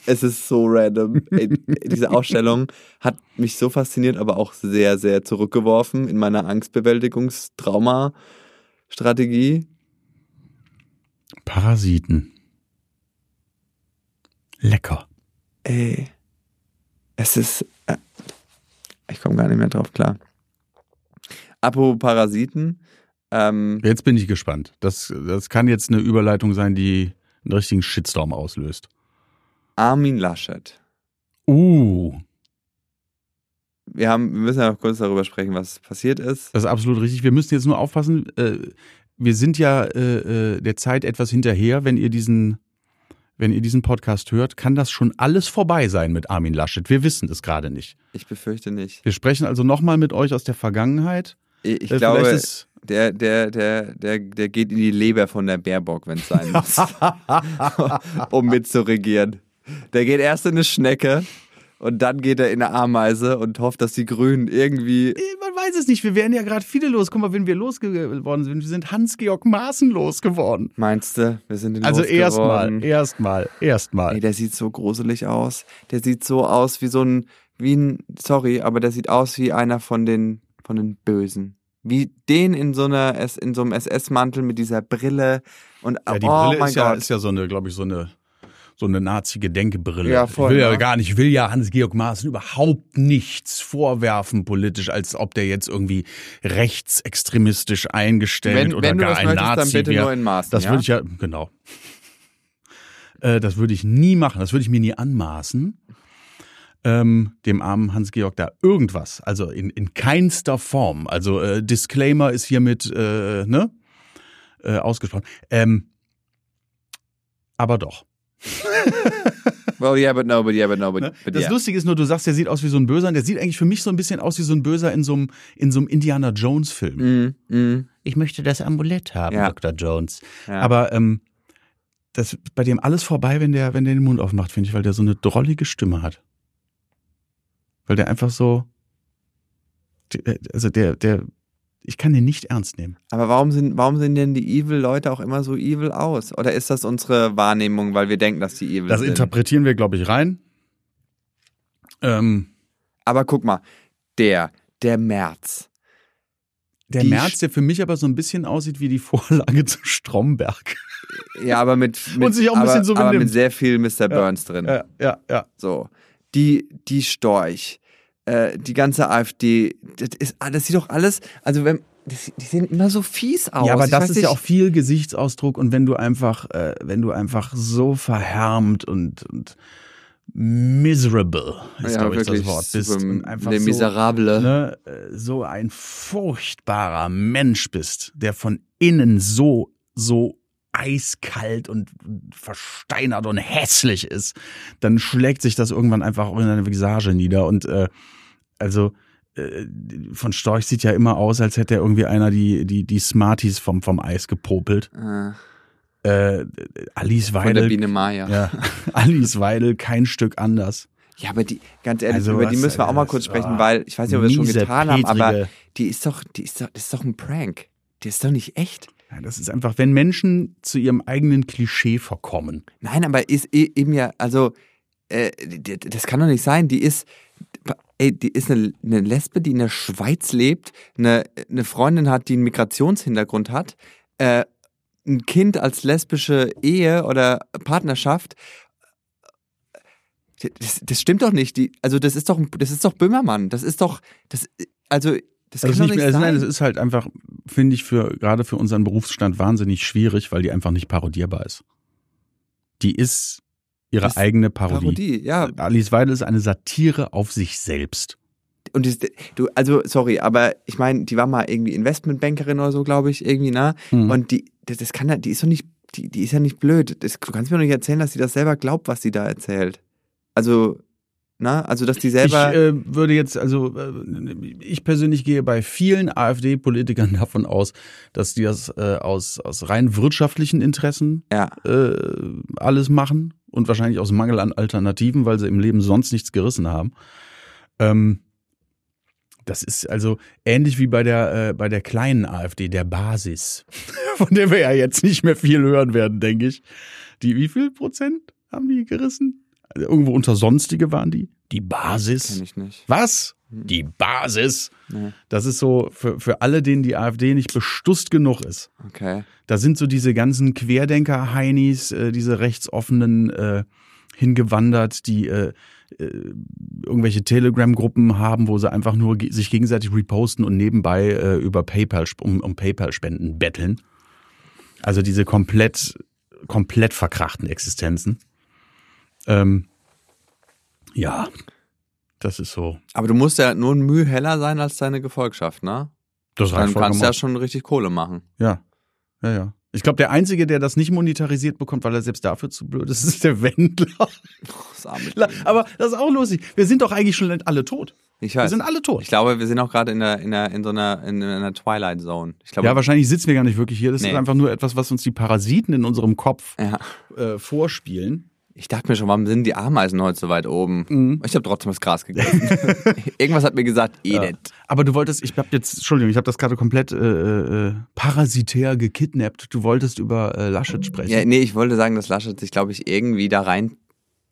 Es ist so random. Ey, diese Ausstellung hat mich so fasziniert, aber auch sehr, sehr zurückgeworfen in meiner Angstbewältigungs-Trauma-Strategie. Parasiten. Lecker. Ey, es ist. Äh, ich komme gar nicht mehr drauf klar. Apropos Parasiten. Ähm, Jetzt bin ich gespannt. Das, das kann jetzt eine Überleitung sein, die einen richtigen Shitstorm auslöst. Armin Laschet. Uh, Wir, haben, wir müssen ja noch kurz darüber sprechen, was passiert ist. das ist absolut richtig. Wir müssen jetzt nur aufpassen. Äh, wir sind ja äh, äh, der Zeit etwas hinterher, wenn ihr diesen, wenn ihr diesen Podcast hört, kann das schon alles vorbei sein mit Armin Laschet. Wir wissen es gerade nicht. Ich befürchte nicht. Wir sprechen also nochmal mit euch aus der Vergangenheit Ich, ich Äh, glaube, ist- der, der, der, der, der geht in die Leber von der Baerbock, wenn es sein muss, um mitzuregieren. Der geht erst in eine Schnecke und dann geht er in eine Ameise und hofft, dass die Grünen irgendwie. Äh, Man weiß es nicht. Wir werden ja gerade viele los. Guck mal, wenn wir losgeworden sind, wir sind Hans-Georg Maaßen losgeworden. Meinst du, wir sind in Also erstmal, erstmal, erstmal. Ey, der sieht so gruselig aus. Der sieht so aus wie so ein, wie ein, sorry, aber der sieht aus wie einer von den, von den Bösen. Wie den in so einer, in so einem SS-Mantel mit dieser Brille und, Ja, die oh Brille mein ist ja, Gott. ist ja so eine, glaube ich, so eine, so eine Nazi-Gedenkbrille. Ja, voll, ich will ja ne? gar nicht, ich will ja Hans-Georg Maaßen überhaupt nichts vorwerfen politisch, als ob der jetzt irgendwie rechtsextremistisch eingestellt Wenn- oder wenn gar ein möchtest, dann Nazi bitte wäre. nur in Maßen, Das ja? würde ich ja, genau. Äh, das würde ich nie machen. Das würde ich mir nie anmaßen. Ähm, dem armen Hans-Georg da irgendwas, also in, in keinster Form. Also äh, Disclaimer ist hiermit äh, ne, äh, ausgesprochen. Ähm, aber doch. Well, yeah, but no, but yeah, but no, but, Ne? but Das yeah. Lustige ist nur, du sagst, der sieht aus wie so ein Böser. Und der sieht eigentlich für mich so ein bisschen aus wie so ein Böser in so einem, in so einem Indiana Jones Film. Mm, mm. Ich möchte das Amulett haben, Ja. Dr. Jones. Ja. Aber ähm, das bei dem alles vorbei, wenn der, wenn der den Mund aufmacht, finde ich, weil der so eine drollige Stimme hat. Weil der einfach so, also der, der, ich kann den nicht ernst nehmen. Aber warum sind, warum sehen denn die Evil-Leute auch immer so evil aus? Oder ist das unsere Wahrnehmung, weil wir denken, dass die evil Das sind? interpretieren wir, glaube ich, rein. Ähm, Aber guck mal, der, der März. der Die März, der für mich aber so ein bisschen aussieht wie die Vorlage zu Stromberg. Ja, aber mit, mit Und sich auch ein aber, bisschen so aber mit sehr viel Mr. Burns drin. Ja, ja, ja. So. Die, die Storch, äh, die ganze AfD, das ist, das sieht doch alles, also wenn, das, die sehen immer so fies aus. Ja, aber Ich das ist nicht, ja auch viel Gesichtsausdruck und wenn du einfach, äh, wenn du einfach so verhärmt und, und miserable ist, ja, glaube ich, das Wort bist und einfach so, Miserable. ne, äh, so ein furchtbarer Mensch bist, der von innen so, so eiskalt und versteinert und hässlich ist, dann schlägt sich das irgendwann einfach auch in deine Visage nieder und äh, also äh, von Storch sieht ja immer aus, als hätte er irgendwie einer die, die, die Smarties vom, vom Eis gepopelt. Äh, Äh, Alice von der Weidel. Biene Maya. Ja, Alice Weidel, kein Stück anders. Ja, aber die, ganz ehrlich, Also über die was, müssen wir auch mal kurz sprechen, ah, weil ich weiß nicht, ob wir das schon getan haben, aber petrige- die ist doch, die ist doch, das ist doch ein Prank. Die ist doch nicht echt. Ja, das ist einfach, wenn Menschen zu ihrem eigenen Klischee verkommen. Nein, aber ist e- eben ja, also, äh, das kann doch nicht sein. Die ist, ey, die ist eine, eine Lesbe, die in der Schweiz lebt, eine, eine Freundin hat, die einen Migrationshintergrund hat, äh, ein Kind als lesbische Ehe oder Partnerschaft. Das, das stimmt doch nicht. Die, also das ist doch, das ist doch Böhmermann. Das ist doch, das, also das kann Also doch nicht, nicht also nein, es ist halt einfach, finde ich, für gerade für unseren Berufsstand wahnsinnig schwierig, weil die einfach nicht parodierbar ist. Die ist ihre Das eigene Parodie. Parodie, ja. Alice Weidel ist eine Satire auf sich selbst. Und das, du, also sorry, aber ich meine, die war mal irgendwie Investmentbankerin oder so, glaube ich, irgendwie, ne? Mhm. Und die, das, das kann ja, die ist doch nicht, die, die ist ja nicht blöd. Das, du kannst mir doch nicht erzählen, dass sie das selber glaubt, was sie da erzählt. Also, na, also dass die selber. Ich äh, würde jetzt, also äh, ich persönlich gehe bei vielen AfD-Politikern davon aus, dass die das äh, aus, aus rein wirtschaftlichen Interessen ja, äh, alles machen und wahrscheinlich aus Mangel an Alternativen, weil sie im Leben sonst nichts gerissen haben. Ähm, das ist also ähnlich wie bei der, äh, bei der kleinen AfD, der Basis, von der wir ja jetzt nicht mehr viel hören werden, denke ich. Die, wie viel Prozent haben die gerissen? Also irgendwo unter Sonstige waren die? Die Basis. kenn ich nicht. Was? Die Basis. Nee. Das ist so für, für alle, denen die AfD nicht bestusst genug ist. Okay. Da sind so diese ganzen Querdenker-Heinis, äh, diese rechtsoffenen äh, hingewandert, die äh, äh, irgendwelche Telegram-Gruppen haben, wo sie einfach nur ge sich gegenseitig reposten und nebenbei äh, über PayPal um, um PayPal-Spenden betteln. Also diese komplett komplett verkrachten Existenzen. Ähm, ja, das ist so. Aber du musst ja nur ein Mühe heller sein als deine Gefolgschaft, ne? Das Dann kannst du ja schon richtig Kohle machen. Ja, ja, ja. Ich glaube, der Einzige, der das nicht monetarisiert bekommt, weil er selbst dafür zu blöd ist, ist der Wendler. Das La- Ding. Aber das ist auch lustig. Wir sind doch eigentlich schon alle tot. Ich Wir weiß. sind alle tot. Ich glaube, wir sind auch gerade in, der, in, der, in so einer, in einer Twilight Zone. Glaube, Ja, wahrscheinlich sitzen wir gar nicht wirklich hier. Das Nee. ist einfach nur etwas, was uns die Parasiten in unserem Kopf ja. äh, vorspielen. Ich dachte mir schon, warum sind die Ameisen heute so weit oben? Mhm. Ich habe trotzdem das Gras gegessen. Irgendwas hat mir gesagt, Edith. Aber du wolltest, ich habe jetzt, Entschuldigung, ich habe das gerade komplett äh, äh, parasitär gekidnappt. Du wolltest über äh, Laschet sprechen. Ja, nee, ich wollte sagen, dass Laschet sich, glaube ich, irgendwie da rein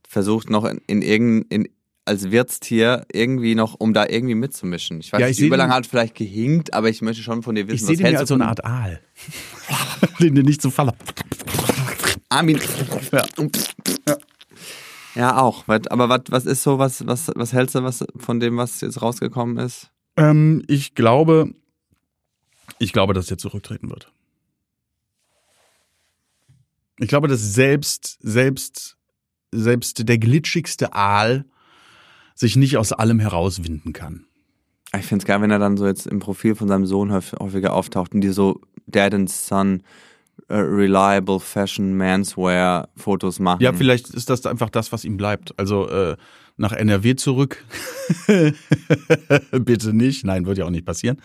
versucht, noch in, in irgendein, in, als Wirtstier irgendwie noch, um da irgendwie mitzumischen. Ich weiß Ja, ich nicht, seh wie lange den- hat vielleicht gehinkt, aber ich möchte schon von dir wissen, ich sehe was den ja als so eine Art Aal. den du nicht so faller. Armin. Ja. Ja, auch. Aber was, was ist so, was, was, was hältst du was von dem, was jetzt rausgekommen ist? Ähm, ich glaube, ich glaube, dass er zurücktreten wird. Ich glaube, dass selbst, selbst, selbst der glitschigste Aal sich nicht aus allem herauswinden kann. Ich finde es geil, wenn er dann so jetzt im Profil von seinem Sohn häufig- häufiger auftaucht und die so Dad and Son Reliable Fashion Manswear Fotos machen. Ja, vielleicht ist das einfach das, was ihm bleibt. Also äh, nach NRW zurück. Bitte nicht. Nein, wird ja auch nicht passieren.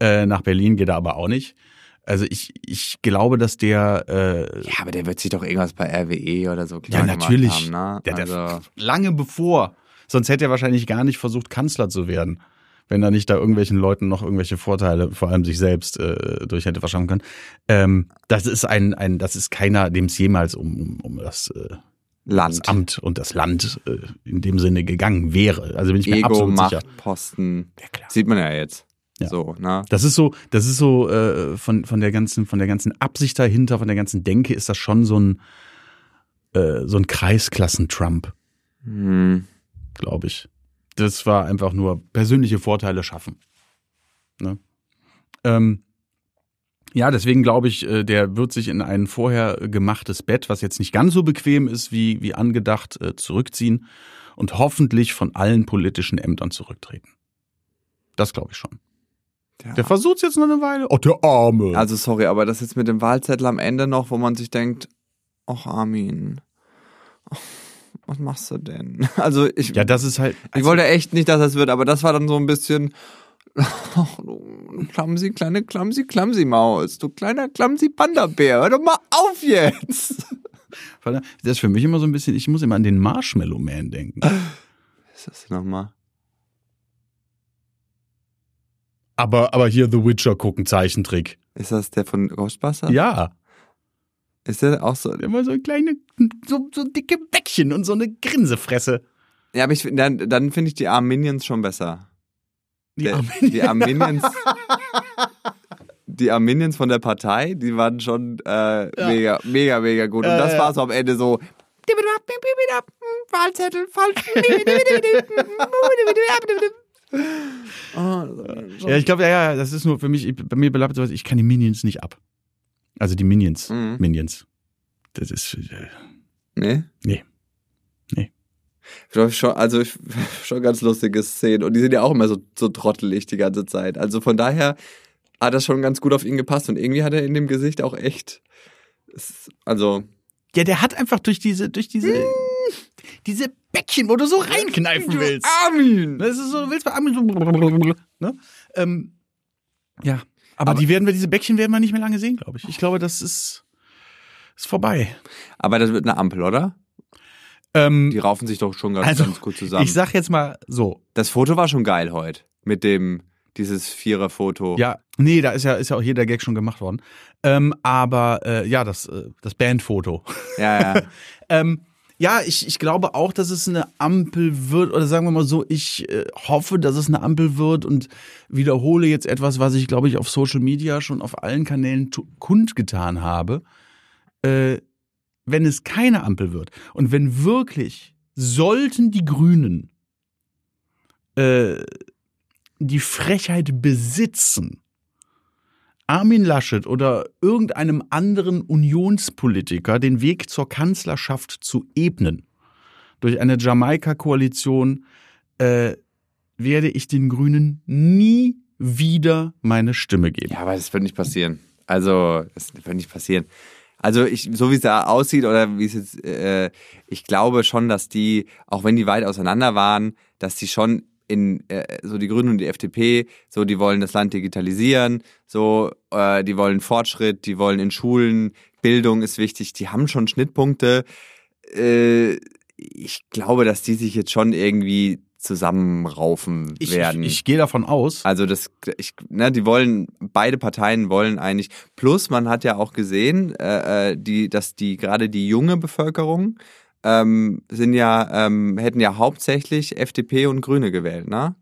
Äh, nach Berlin geht er aber auch nicht. Also ich, ich glaube, dass der äh, Ja, aber der wird sich doch irgendwas bei RWE oder so klar Ja, natürlich. haben, ne? Der, der, also, lange bevor. Sonst hätte er wahrscheinlich gar nicht versucht, Kanzler zu werden, wenn er nicht da irgendwelchen Leuten noch irgendwelche Vorteile, vor allem sich selbst, äh, durch hätte verschaffen können. Ähm, das ist ein, ein, das ist keiner, dem es jemals um, um, um das, äh, Land. das Amt und das Land äh, in dem Sinne gegangen wäre. Also bin ich mir Ego, absolut Macht, sicher. Posten. Ja, klar. Sieht man ja jetzt. Ja. So, ne? Das ist so, das ist so äh, von von der ganzen von der ganzen Absicht dahinter, von der ganzen Denke ist das schon so ein äh, so ein Kreisklassen-Trump. Hm. glaube ich. Das war einfach nur persönliche Vorteile schaffen. Ne? Ähm, ja, deswegen glaube ich, äh, der wird sich in ein vorher gemachtes Bett, was jetzt nicht ganz so bequem ist wie, wie angedacht, äh, zurückziehen und hoffentlich von allen politischen Ämtern zurücktreten. Das glaube ich schon. Ja. Der versucht jetzt noch eine Weile. Oh, der Arme. Also sorry, aber das jetzt mit dem Wahlzettel am Ende noch, wo man sich denkt, ach Armin, ach, was machst du denn? Also ich, ja, das ist halt. ich wollte echt nicht, dass das wird, aber das war dann so ein bisschen, ach du Klamsi, kleine Klamsi, Klamsi Maus, du kleiner Klamsi Panda-Bär, hör doch mal auf jetzt. Das ist für mich immer so ein bisschen, ich muss immer an den Marshmallow Man denken. Was ist das nochmal? Aber, aber hier The Witcher gucken, Zeichentrick. Ist das der von Ghostbusters? Ja. Ist der auch so? Immer so kleine, so, so dicke Bäckchen und so eine Grinsefresse. Ja, aber ich, dann, dann finde ich die Arminions schon besser. Die Der- Armenier. die Arminions. die Arminions von der Partei, die waren schon äh, mega, mega, mega gut. Und Ja, das ja. war so am Ende so. Wahlzettel falsch. oh, Ja, ich glaube, ja, ja, das ist nur für mich, bei mir bleibt sowas, ich kann die Minions nicht ab. Also die Minions. Mhm. Minions. Das ist, äh, nee? Nee. Nee. Schon, also schon ganz lustige Szenen. Und die sind ja auch immer so, so trottelig die ganze Zeit. Also von daher hat das schon ganz gut auf ihn gepasst. Und irgendwie hat er in dem Gesicht auch echt. Also. ja, der hat einfach durch diese, durch diese, diese Bäckchen, wo du so reinkneifen willst. Armin! Das ist so, du willst bei Armin so, ne? Ähm, ja. Aber, Aber- die werden wir, diese Bäckchen werden wir nicht mehr lange sehen, glaube ich. Ich glaube, das ist, ist vorbei. Aber das wird eine Ampel, oder? Ähm, Die raufen sich doch schon ganz, Also, ganz gut zusammen. ich sag jetzt mal so, das Foto war schon geil heute. Mit dem, dieses Vierer-Foto. Ja, nee, da ist ja, ist ja auch jeder Gag schon gemacht worden. Ähm, aber äh, ja, das, äh, das Bandfoto. Ja, ja. ähm, ja, ich, ich glaube auch, dass es eine Ampel wird, oder sagen wir mal so, ich äh, hoffe, dass es eine Ampel wird und wiederhole jetzt etwas, was ich, glaube ich, auf Social Media schon auf allen Kanälen kundgetan habe. Äh, wenn es keine Ampel wird und wenn wirklich sollten die Grünen äh, die Frechheit besitzen, Armin Laschet oder irgendeinem anderen Unionspolitiker den Weg zur Kanzlerschaft zu ebnen, durch eine Jamaika-Koalition, äh, werde ich den Grünen nie wieder meine Stimme geben. ja, aber das wird nicht passieren. Also, das wird nicht passieren. Also ich, so wie es da aussieht oder wie es jetzt, äh, ich glaube schon, dass die, auch wenn die weit auseinander waren, dass die schon in äh, so die Grünen und die FDP, so die wollen das Land digitalisieren, so äh, die wollen Fortschritt, die wollen in Schulen, Bildung ist wichtig, die haben schon Schnittpunkte. Äh, ich glaube, dass die sich jetzt schon irgendwie zusammenraufen werden. ich, ich gehe davon aus. Also das, ich, ne, die wollen, beide Parteien wollen eigentlich. Plus, man hat ja auch gesehen, äh, äh, die, dass die gerade die junge Bevölkerung ähm, sind ja, ähm, hätten ja hauptsächlich FDP und Grüne gewählt, ne?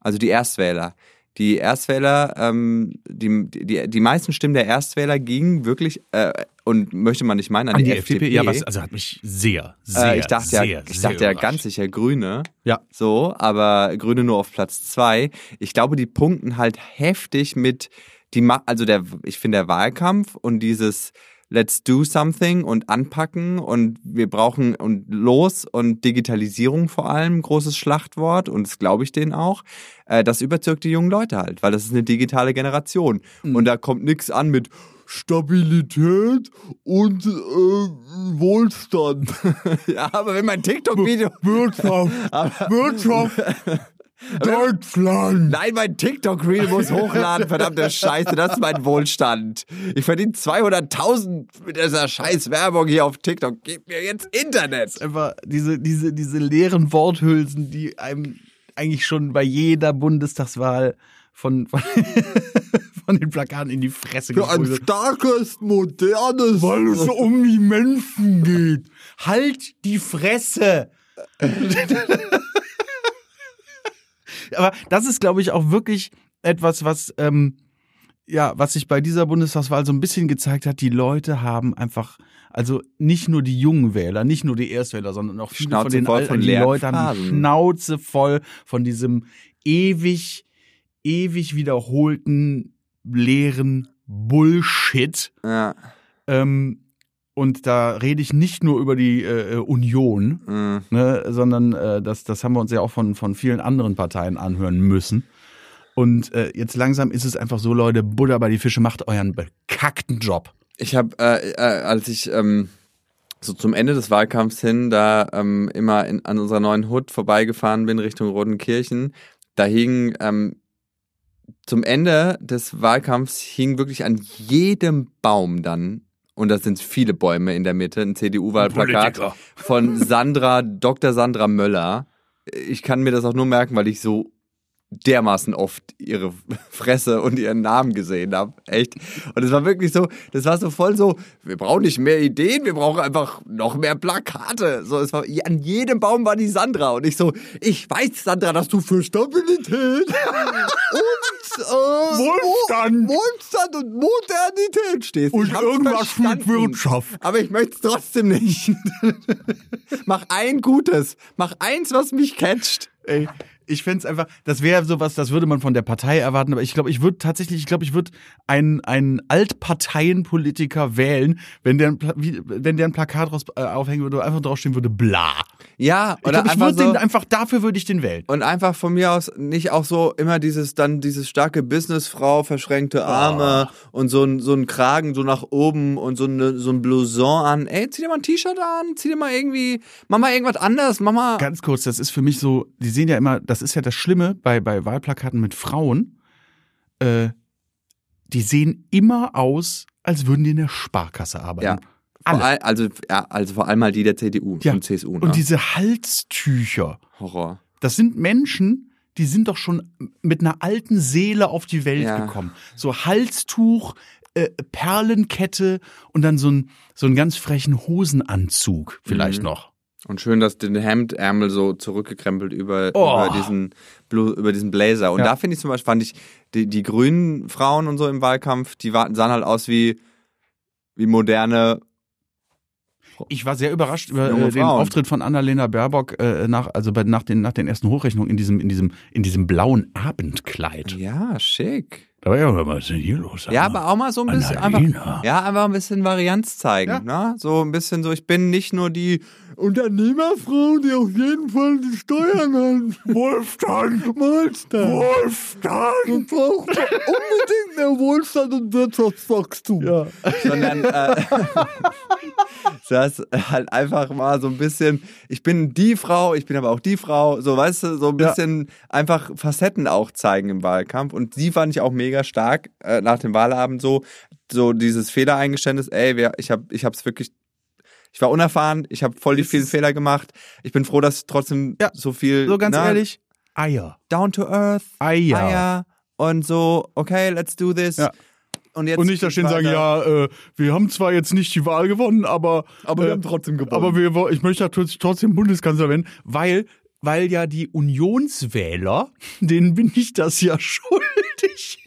Also die Erstwähler. Die Erstwähler, ähm, die, die, die meisten Stimmen der Erstwähler gingen wirklich, äh, und möchte man nicht meinen, an, An die, die FDP. FDP, ja, was, also hat mich sehr, sehr, äh, ich dachte sehr, ja, ich sehr dachte ja ganz sicher Grüne. Ja. So, aber Grüne nur auf Platz zwei. Ich glaube, die punkten halt heftig mit die, also der, ich finde der Wahlkampf und dieses Let's do something und anpacken und wir brauchen und los und Digitalisierung vor allem, großes Schlachtwort und das glaube ich denen auch. Äh, das überzeugt die jungen Leute halt, weil das ist eine digitale Generation und da kommt nichts an mit Stabilität und äh, Wohlstand. ja, aber wenn mein TikTok-Video Wirtschaft, Wirtschaft, Deutschland. Nein, mein TikTok-Reel muss hochladen, verdammte Scheiße, das ist mein Wohlstand. Ich verdiene 200.000 mit dieser scheiß Werbung hier auf TikTok. Gib mir jetzt Internet. einfach diese, diese, diese leeren Worthülsen, die einem eigentlich schon bei jeder Bundestagswahl von, von, von den Plakaten in die Fresse Für ein starkes, modernes... Weil es um die Menschen geht. Halt die Fresse! Aber das ist, glaube ich, auch wirklich etwas, was, ähm, ja, was sich bei dieser Bundestagswahl so ein bisschen gezeigt hat. Die Leute haben einfach, also nicht nur die jungen Wähler, nicht nur die Erstwähler, sondern auch viele Schnauze von den voll von die Leute haben die. Schnauze voll von diesem ewig, ewig wiederholten, leeren Bullshit. Ja, Ähm, und da rede ich nicht nur über die äh, Union, mm. ne, sondern äh, das, das haben wir uns ja auch von, von vielen anderen Parteien anhören müssen. Und äh, jetzt langsam ist es einfach so, Leute, Buddha bei die Fische, macht euren bekackten Job. Ich habe, äh, äh, als ich ähm, so zum Ende des Wahlkampfs hin da ähm, immer in, an unserer neuen Hut vorbeigefahren bin Richtung Rodenkirchen, da hing ähm, zum Ende des Wahlkampfs hing wirklich an jedem Baum dann und das sind viele Bäume in der Mitte, ein CDU-Wahlplakat von Sandra, Dr. Sandra Möller. Ich kann mir das auch nur merken, weil ich so dermaßen oft ihre Fresse und ihren Namen gesehen habe. Echt. Und es war wirklich so, das war so voll so, wir brauchen nicht mehr Ideen, wir brauchen einfach noch mehr Plakate. So, es war, an jedem Baum war die Sandra. Und ich so, ich weiß, Sandra, dass du für Stabilität und äh, Wohlstand. Wohlstand und Modernität stehst. Und irgendwas mit verstanden. Wirtschaft. Aber ich möchte es trotzdem nicht. Mach ein Gutes. Mach eins, was mich catcht. Ey, ich fände einfach, das wäre sowas, das würde man von der Partei erwarten, aber ich glaube, ich würde tatsächlich, ich glaube, ich würde einen, einen Altparteienpolitiker wählen, wenn der, ein wenn der ein Plakat raus, äh, aufhängen würde, einfach draufstehen würde, bla. Ja, Ich oder glaube, ich einfach würde so, den einfach, dafür würde ich den wählen. und einfach von mir aus nicht auch so immer dieses dann dieses starke Businessfrau, verschränkte Arme und so ein so ein Kragen so nach oben und so eine, so ein Blouson an. Ey, zieh dir mal ein T-Shirt an, zieh dir mal irgendwie, mach mal irgendwas anderes, mach mal. Ganz kurz, das ist für mich so, die sehen ja immer, das ist ja das Schlimme bei, bei Wahlplakaten mit Frauen, äh, die sehen immer aus, als würden die in der Sparkasse arbeiten. Ja. Vor all, also, ja, also vor allem mal die der CDU Ja. und CSU. Ne? Und diese Halstücher, Horror. das sind Menschen, die sind doch schon mit einer alten Seele auf die Welt Ja. gekommen. So Halstuch, äh, Perlenkette und dann so ein so einen ganz frechen Hosenanzug vielleicht Mhm. noch. Und schön, dass den Hemdärmel so zurückgekrempelt über, Oh. über, diesen, Blu- über diesen Blazer. Und Ja. da finde ich zum Beispiel, fand ich, die, die grünen Frauen und so im Wahlkampf, die war, sahen halt aus wie, wie moderne. Ich war sehr überrascht über äh, den. Auftritt von Annalena Baerbock äh, nach also bei, nach den nach den ersten Hochrechnungen in diesem in diesem in diesem blauen Abendkleid. Ja, schick. Da war ja, was ist denn hier los? Ja, mal. aber auch mal so ein bisschen Annalena. einfach, ja, einfach ein bisschen Varianz zeigen, Ja. ne? So ein bisschen so, ich bin nicht nur die Unternehmerfrau, die auf jeden Fall die Steuern hat. Wohlstand! Wohlstand. Wohlstand! braucht unbedingt mehr Wohlstand und Wirtschaftswachstum. Ja. Sondern äh, das halt einfach mal so ein bisschen, ich bin die Frau, ich bin aber auch die Frau, so weißt du, so ein Ja. bisschen einfach Facetten auch zeigen im Wahlkampf. Und die fand ich auch mega stark äh, nach dem Wahlabend so, so dieses Fehlereingeständnis, ey, wer, ich habe ich hab's wirklich ich war unerfahren, ich habe voll die vielen Fehler gemacht. Ich bin froh, dass trotzdem Ja, so viel So ganz ne, ehrlich, Eier. down to earth, Eier. Eier und so, okay, let's do this. Ja. Und, jetzt Und nicht da stehen sagen, ja, äh, wir haben zwar jetzt nicht die Wahl gewonnen, aber, Aber wir äh, haben trotzdem gewonnen. Aber wir, ich möchte trotzdem Bundeskanzler werden. Weil, weil ja die Unionswähler, denen bin ich das ja schuldig.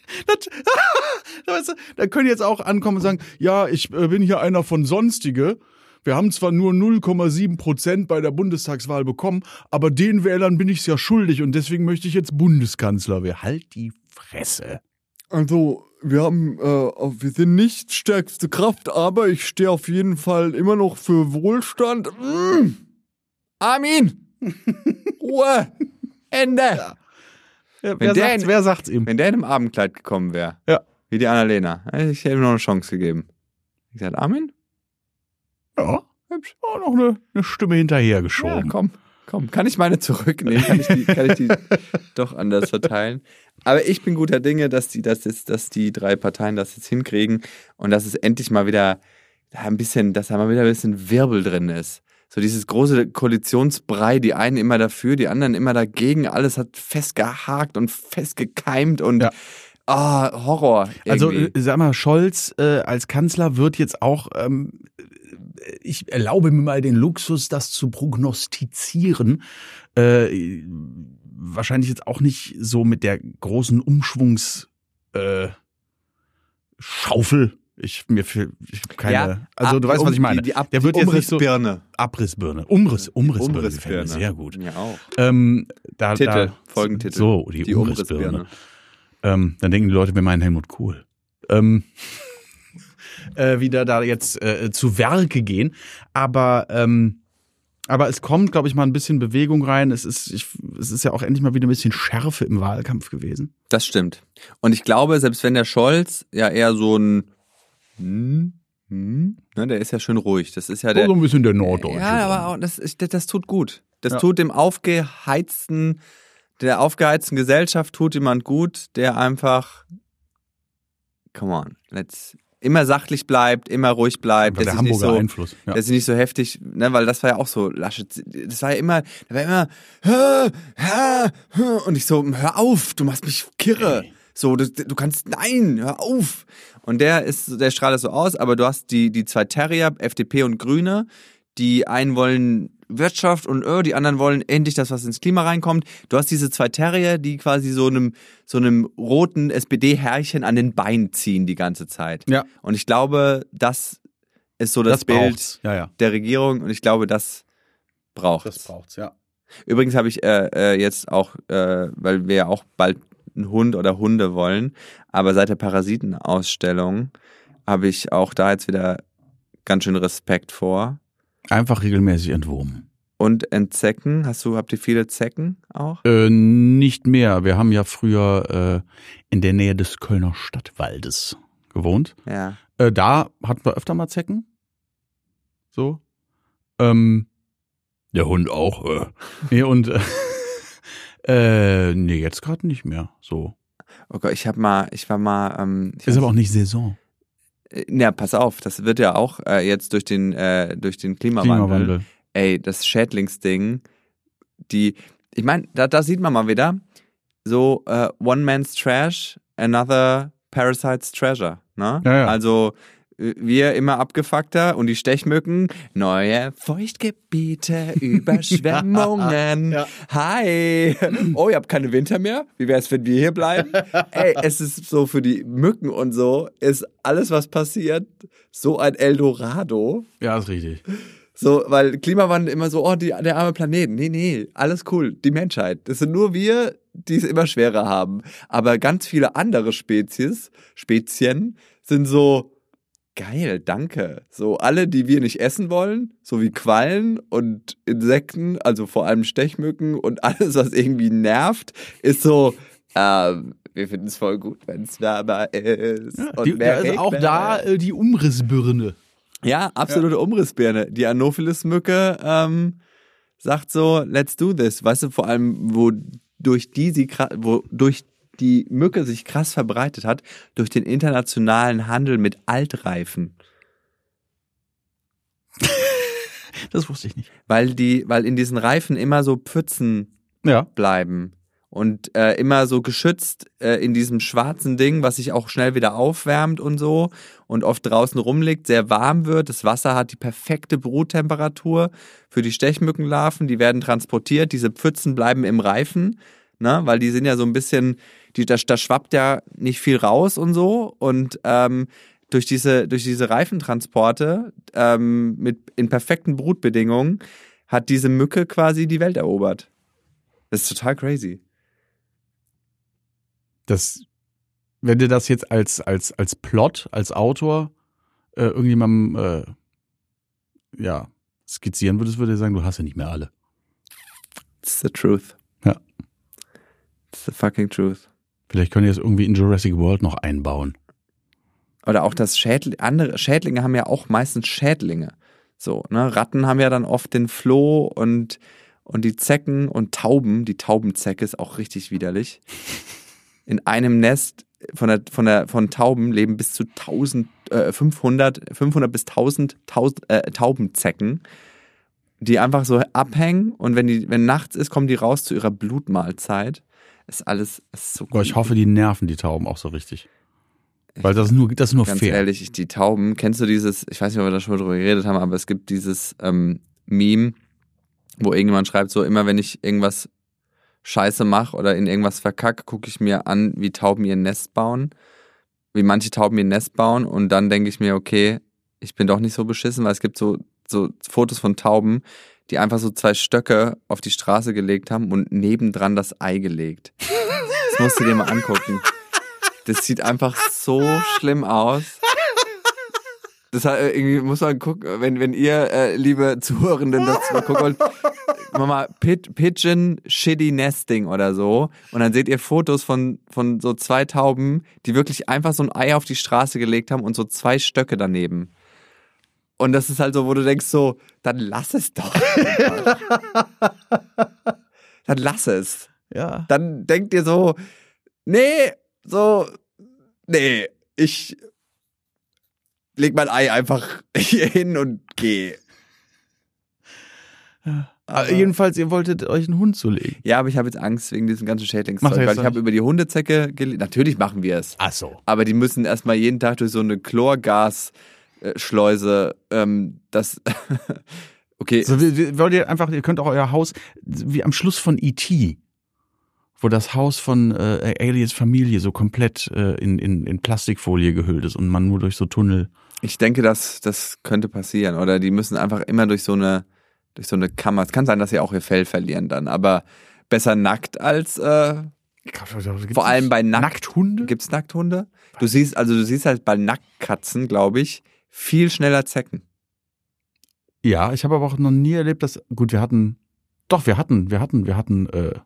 Das, da können jetzt auch ankommen und sagen, ja, ich äh, bin hier einer von Sonstige. Wir haben zwar nur 0,7 Prozent bei der Bundestagswahl bekommen, aber den Wählern bin ich es ja schuldig und deswegen möchte ich jetzt Bundeskanzler werden. Halt die Fresse. Also, wir haben, äh, wir sind nicht stärkste Kraft, aber ich stehe auf jeden Fall immer noch für Wohlstand. Mm. Armin! Ruhe! Ende! Ja, Wenn wer, der sagt's, in- wer sagt's ihm? Wenn der in einem Abendkleid gekommen wäre, Ja. wie die Annalena, hätte ich hätte ihm noch eine Chance gegeben. Ich gesagt, Armin? Ja, Hübsch. auch noch eine, eine Stimme Ja, hinterhergeschoben. komm, komm. Kann ich meine zurücknehmen? Kann ich die, kann ich die doch anders verteilen? Aber ich bin guter Dinge, dass die, dass, jetzt, dass die drei Parteien das jetzt hinkriegen und dass es endlich mal wieder da ein bisschen, dass da mal wieder ein bisschen Wirbel drin ist. So dieses große Koalitionsbrei, die einen immer dafür, die anderen immer dagegen, alles hat festgehakt und festgekeimt und Ja. ah, Horror. Also irgendwie. äh, sag mal, Scholz äh, als Kanzler wird jetzt auch, ähm, ich erlaube mir mal den Luxus, das zu prognostizieren, äh, wahrscheinlich jetzt auch nicht so mit der großen Umschwungs äh, Schaufel. Ich mir für ich keine. Ja, also du weißt, was ich um- meine. Die, die Ab der wird die jetzt nicht so. Abrissbirne, Umriss, Umrissbirne, Umrissbirne. sehr gut. Ja, auch. Ähm, da, Titel, da, Folgentitel. So, die, Die Umrissbirne. Umrissbirne. Ähm, dann denken die Leute, wir meinen Helmut Kohl. Ähm, äh, wieder da jetzt äh, zu Werke gehen. Aber, ähm, aber es kommt, glaube ich, mal ein bisschen Bewegung rein. Es ist, ich, es ist ja auch endlich mal wieder ein bisschen Schärfe im Wahlkampf gewesen. Das stimmt. Und ich glaube, selbst wenn der Scholz ja eher so ein hm, hm, ne, der ist ja schön ruhig. Das ist ja der. so ein bisschen der Norddeutsche. Ja, aber auch, das, ist, das, das tut gut. Das Ja. tut dem aufgeheizten, der aufgeheizten Gesellschaft tut jemand gut, der einfach, come on, let's, immer sachlich bleibt, immer ruhig bleibt, der sich nicht Hamburger so, Einfluss. Ja. dass sie nicht so heftig, ne, weil das war ja auch so, Laschet, das war ja immer, da war immer, hä, hä, hä, und ich so, hör auf, du machst mich kirre. Ey. So, du, du kannst, nein, hör auf. Und der ist, der strahlt das so aus, aber du hast die, die zwei Terrier, FDP und Grüne, die einen wollen Wirtschaft und äh, die anderen wollen endlich das, was ins Klima reinkommt. Du hast diese zwei Terrier, die quasi so einem, so einem roten SPD-Herrchen an den Beinen ziehen die ganze Zeit. Ja. Und ich glaube, das ist so das, Bild braucht's. Ja, ja. der Regierung und ich glaube, das braucht Das braucht's, ja. Übrigens habe ich äh, äh, jetzt auch, äh, weil wir ja auch bald einen Hund oder Hunde wollen, aber seit der Parasitenausstellung habe ich auch da jetzt wieder ganz schön Respekt vor. Einfach regelmäßig entwurmen. Und Entzecken, hast du, habt ihr viele Zecken auch? Äh, nicht mehr. Wir haben ja früher äh, in der Nähe des Kölner Stadtwaldes gewohnt. Ja. Äh, da hatten wir öfter mal Zecken. So. Ähm, der Hund auch. Äh. Nee, und äh, nee, jetzt gerade nicht mehr. So. Oh Gott, ich habe mal, ich war mal, ähm, ich Ist aber auch nicht Saison. Äh, Ja, pass auf, das wird ja auch äh, jetzt durch den, äh, durch den Klimawandel, Klimawandel. ey, das Schädlingsding, die, ich meine, da, da sieht man mal wieder, so äh, One Man's Trash, another Parasite's Treasure, ne? Ja, ja. Also wir immer abgefuckter und die Stechmücken, neue Feuchtgebiete, Überschwemmungen. Ja, Hi. Oh, ihr habt keine Winter mehr? Wie wäre es, wenn wir hier bleiben? Ey, es ist so für die Mücken und so, ist alles, was passiert, so ein Eldorado. Ja, ist richtig. So, weil Klimawandel immer so, oh, die, der arme Planet. Nee, nee, alles cool. Die Menschheit. Das sind nur wir, die es immer schwerer haben. Aber ganz viele andere Spezies, Spezien, sind so, geil, danke. So alle, die wir nicht essen wollen, so wie Quallen und Insekten, also vor allem Stechmücken und alles, was irgendwie nervt, ist so, ähm, wir finden es voll gut, wenn es wärmer ist. und die, mehr also auch da äh, die Umrissbirne. Ja, absolute Umrissbirne. Die Anopheles-Mücke ähm, sagt so, let's do this. Weißt du, vor allem, wo durch die sie, wo durch die Mücke sich krass verbreitet hat, durch den internationalen Handel mit Altreifen. Das wusste ich nicht. Weil die, weil in diesen Reifen immer so Pfützen Ja. bleiben. Und äh, immer so geschützt äh, in diesem schwarzen Ding, was sich auch schnell wieder aufwärmt und so und oft draußen rumliegt, sehr warm wird. Das Wasser hat die perfekte Bruttemperatur für die Stechmückenlarven. Die werden transportiert. Diese Pfützen bleiben im Reifen, ne? weil die sind ja so ein bisschen, die, da, da schwappt ja nicht viel raus und so. Und ähm, durch diese, durch diese Reifentransporte ähm, mit, in perfekten Brutbedingungen hat diese Mücke quasi die Welt erobert. Das ist total crazy. Das, wenn dir das jetzt als, als, als Plot, als Autor äh, irgendjemandem äh, ja, skizzieren würdest, würde er sagen, du hast ja nicht mehr alle. It's the truth. Ja. It's the fucking truth. Vielleicht können die das irgendwie in Jurassic World noch einbauen. Oder auch das Schädl andere Schädlinge haben ja auch meistens Schädlinge. So, ne? Ratten haben ja dann oft den Floh und, und die Zecken und Tauben. Die Taubenzecke ist auch richtig widerlich. In einem Nest von, der, von, der, von Tauben leben bis zu 1000, äh, 500, 500 bis 1000, 1000 äh, Taubenzecken, die einfach so abhängen und wenn, die, wenn nachts ist, kommen die raus zu ihrer Blutmahlzeit. Ist alles ist so Aber ich hoffe, die nerven die Tauben auch so richtig. Weil das ist nur, das ist nur Ganz fair. ehrlich, ich- die Tauben, kennst du dieses, ich weiß nicht, ob wir da schon mal drüber geredet haben, aber es gibt dieses ähm, Meme, wo irgendjemand schreibt, so immer wenn ich irgendwas scheiße mache oder in irgendwas verkacke, gucke ich mir an, wie Tauben ihr Nest bauen, wie manche Tauben ihr Nest bauen und dann denke ich mir, okay, ich bin doch nicht so beschissen, weil es gibt so, so Fotos von Tauben, die einfach so zwei Stöcke auf die Straße gelegt haben und nebendran das Ei gelegt. Das musst du dir mal angucken. Das sieht einfach so schlimm aus. Das hat, äh, irgendwie muss man gucken, wenn, wenn ihr, äh, liebe Zuhörenden, das mal gucken wollt, Pid Pigeon Shitty Nesting oder so. Und dann seht ihr Fotos von, von so zwei Tauben, die wirklich einfach so ein Ei auf die Straße gelegt haben und so zwei Stöcke daneben. Und das ist halt so, wo du denkst so, dann lass es doch. dann lass es Ja. dann denkt ihr so, nee, so, nee, ich leg mein Ei einfach hier hin und geh. Aber jedenfalls, ihr wolltet euch einen Hund zulegen. Ja, aber ich habe jetzt Angst wegen diesem ganzen Schädlingszeug, weil ich habe über die Hundezecke gelesen. Natürlich machen wir es. Ach so. Aber die müssen erstmal jeden Tag durch so eine Chlorgasschleuse, ähm, das, okay, So, wollt ihr einfach, ihr könnt auch euer Haus, wie am Schluss von E.T., wo das Haus von äh, Aliens Familie so komplett äh, in, in, in Plastikfolie gehüllt ist und man nur durch so Tunnel. ich denke, dass das könnte passieren. Oder die müssen einfach immer durch so eine, durch so eine Kammer. Es kann sein, dass sie auch ihr Fell verlieren dann, aber besser nackt als, äh, Vor allem bei Nackt- Nackthunde? Gibt's Nackthunde? Du siehst, also du siehst halt bei Nacktkatzen, glaube ich, viel schneller Zecken. Ja, ich habe aber auch noch nie erlebt, dass, gut, wir hatten, doch, wir hatten, wir hatten, wir hatten äh,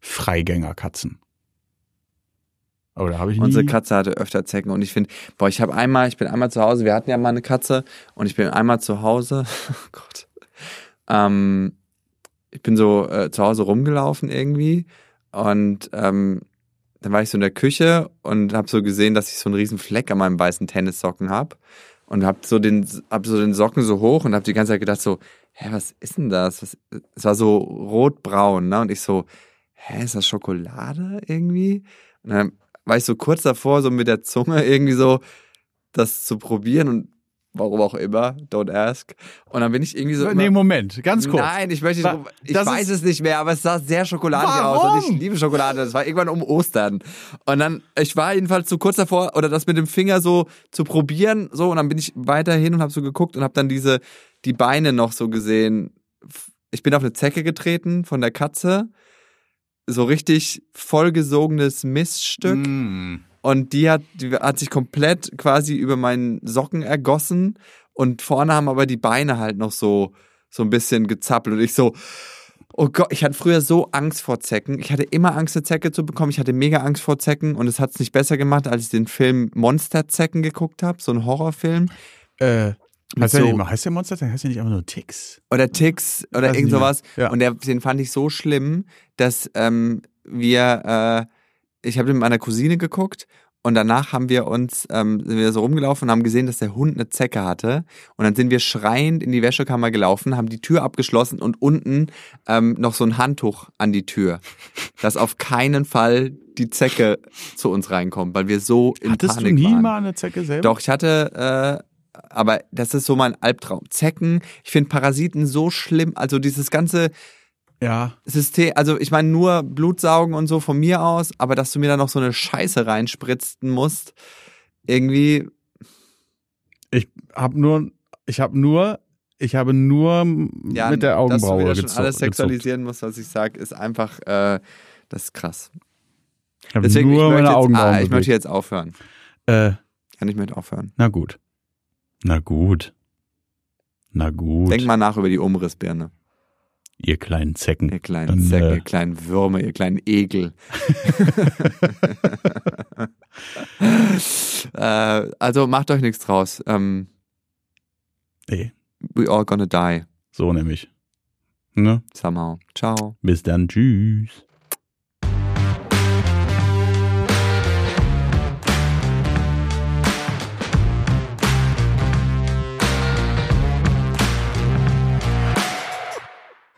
Freigängerkatzen. Aber da habe ich nie. Unsere Katze hatte öfter Zecken und ich finde, boah, ich habe einmal, ich bin einmal zu Hause, wir hatten ja mal eine Katze und ich bin einmal zu Hause, oh Gott, ähm, ich bin so äh, zu Hause rumgelaufen irgendwie und ähm, dann war ich so in der Küche und habe so gesehen, dass ich so einen riesen Fleck an meinem weißen Tennissocken habe und habe so den hab so den Socken so hoch und habe die ganze Zeit gedacht so, hä, was ist denn das? Was, es war so rotbraun, ne? Und ich so, hä, ist das Schokolade irgendwie? Und dann war ich so kurz davor, so mit der Zunge irgendwie so das zu probieren und warum auch immer, don't ask. Und dann bin ich irgendwie so. nee, immer, Moment, ganz kurz. Nein, ich möchte nicht, ich das weiß es nicht mehr, aber es sah sehr schokoladig aus und Warum? ich liebe Schokolade. Das war irgendwann um Ostern. Und dann, ich war jedenfalls so kurz davor, oder das mit dem Finger so zu probieren, so, und dann bin ich weiterhin und habe so geguckt und habe dann diese, die Beine noch so gesehen. Ich bin auf eine Zecke getreten von der Katze. so richtig vollgesogenes Miststück. Mm. Und die hat, die hat sich komplett quasi über meinen Socken ergossen. Und vorne haben aber die Beine halt noch so, so ein bisschen gezappelt. Und ich so, oh Gott, ich hatte früher so Angst vor Zecken. Ich hatte immer Angst, eine Zecke zu bekommen. Ich hatte mega Angst vor Zecken. Und es hat es nicht besser gemacht, als ich den Film Monsterzecken geguckt habe. So ein Horrorfilm. Äh, heißt, der so- nicht, heißt der Monster? Heißt der nicht einfach nur Ticks? Oder Ticks oder irgend sowas. Ja. Und der, den fand ich so schlimm, dass ähm, wir, äh, ich habe mit meiner Cousine geguckt und danach haben wir uns, ähm, sind wir so rumgelaufen und haben gesehen, dass der Hund eine Zecke hatte. Und dann sind wir schreiend in die Wäschekammer gelaufen, haben die Tür abgeschlossen und unten ähm, noch so ein Handtuch an die Tür, dass auf keinen Fall die Zecke zu uns reinkommt, weil wir so in Hattest Panik du nie waren. mal eine Zecke selber? Doch, ich hatte, äh, aber das ist so mein Albtraum. Zecken, ich finde Parasiten so schlimm. Also dieses ganze Ja. System, also ich meine nur Blutsaugen und so von mir aus, aber dass du mir da noch so eine Scheiße reinspritzen musst, irgendwie, Ich habe nur, ich habe nur, ich habe nur ja, mit der dass du Augenbraue wieder schon alles sexualisieren musst, was ich sag, ist einfach, äh, das ist krass. Ich habe Deswegen, nur meine jetzt, Augenbrauen ah, ich möchte jetzt aufhören. Äh, Ja, ich möchte aufhören. na gut. Na gut. Na gut. Denk mal nach über die Umrissbirne. Ihr kleinen Zecken. Ihr kleinen Dann, Säcke, äh, ihr kleinen Würmer, ihr kleinen Ekel. äh, also macht euch nichts draus. Ähm, Nee, we all gonna die so nämlich. Ne? somehow. Ciao. Bis dann. Tschüss.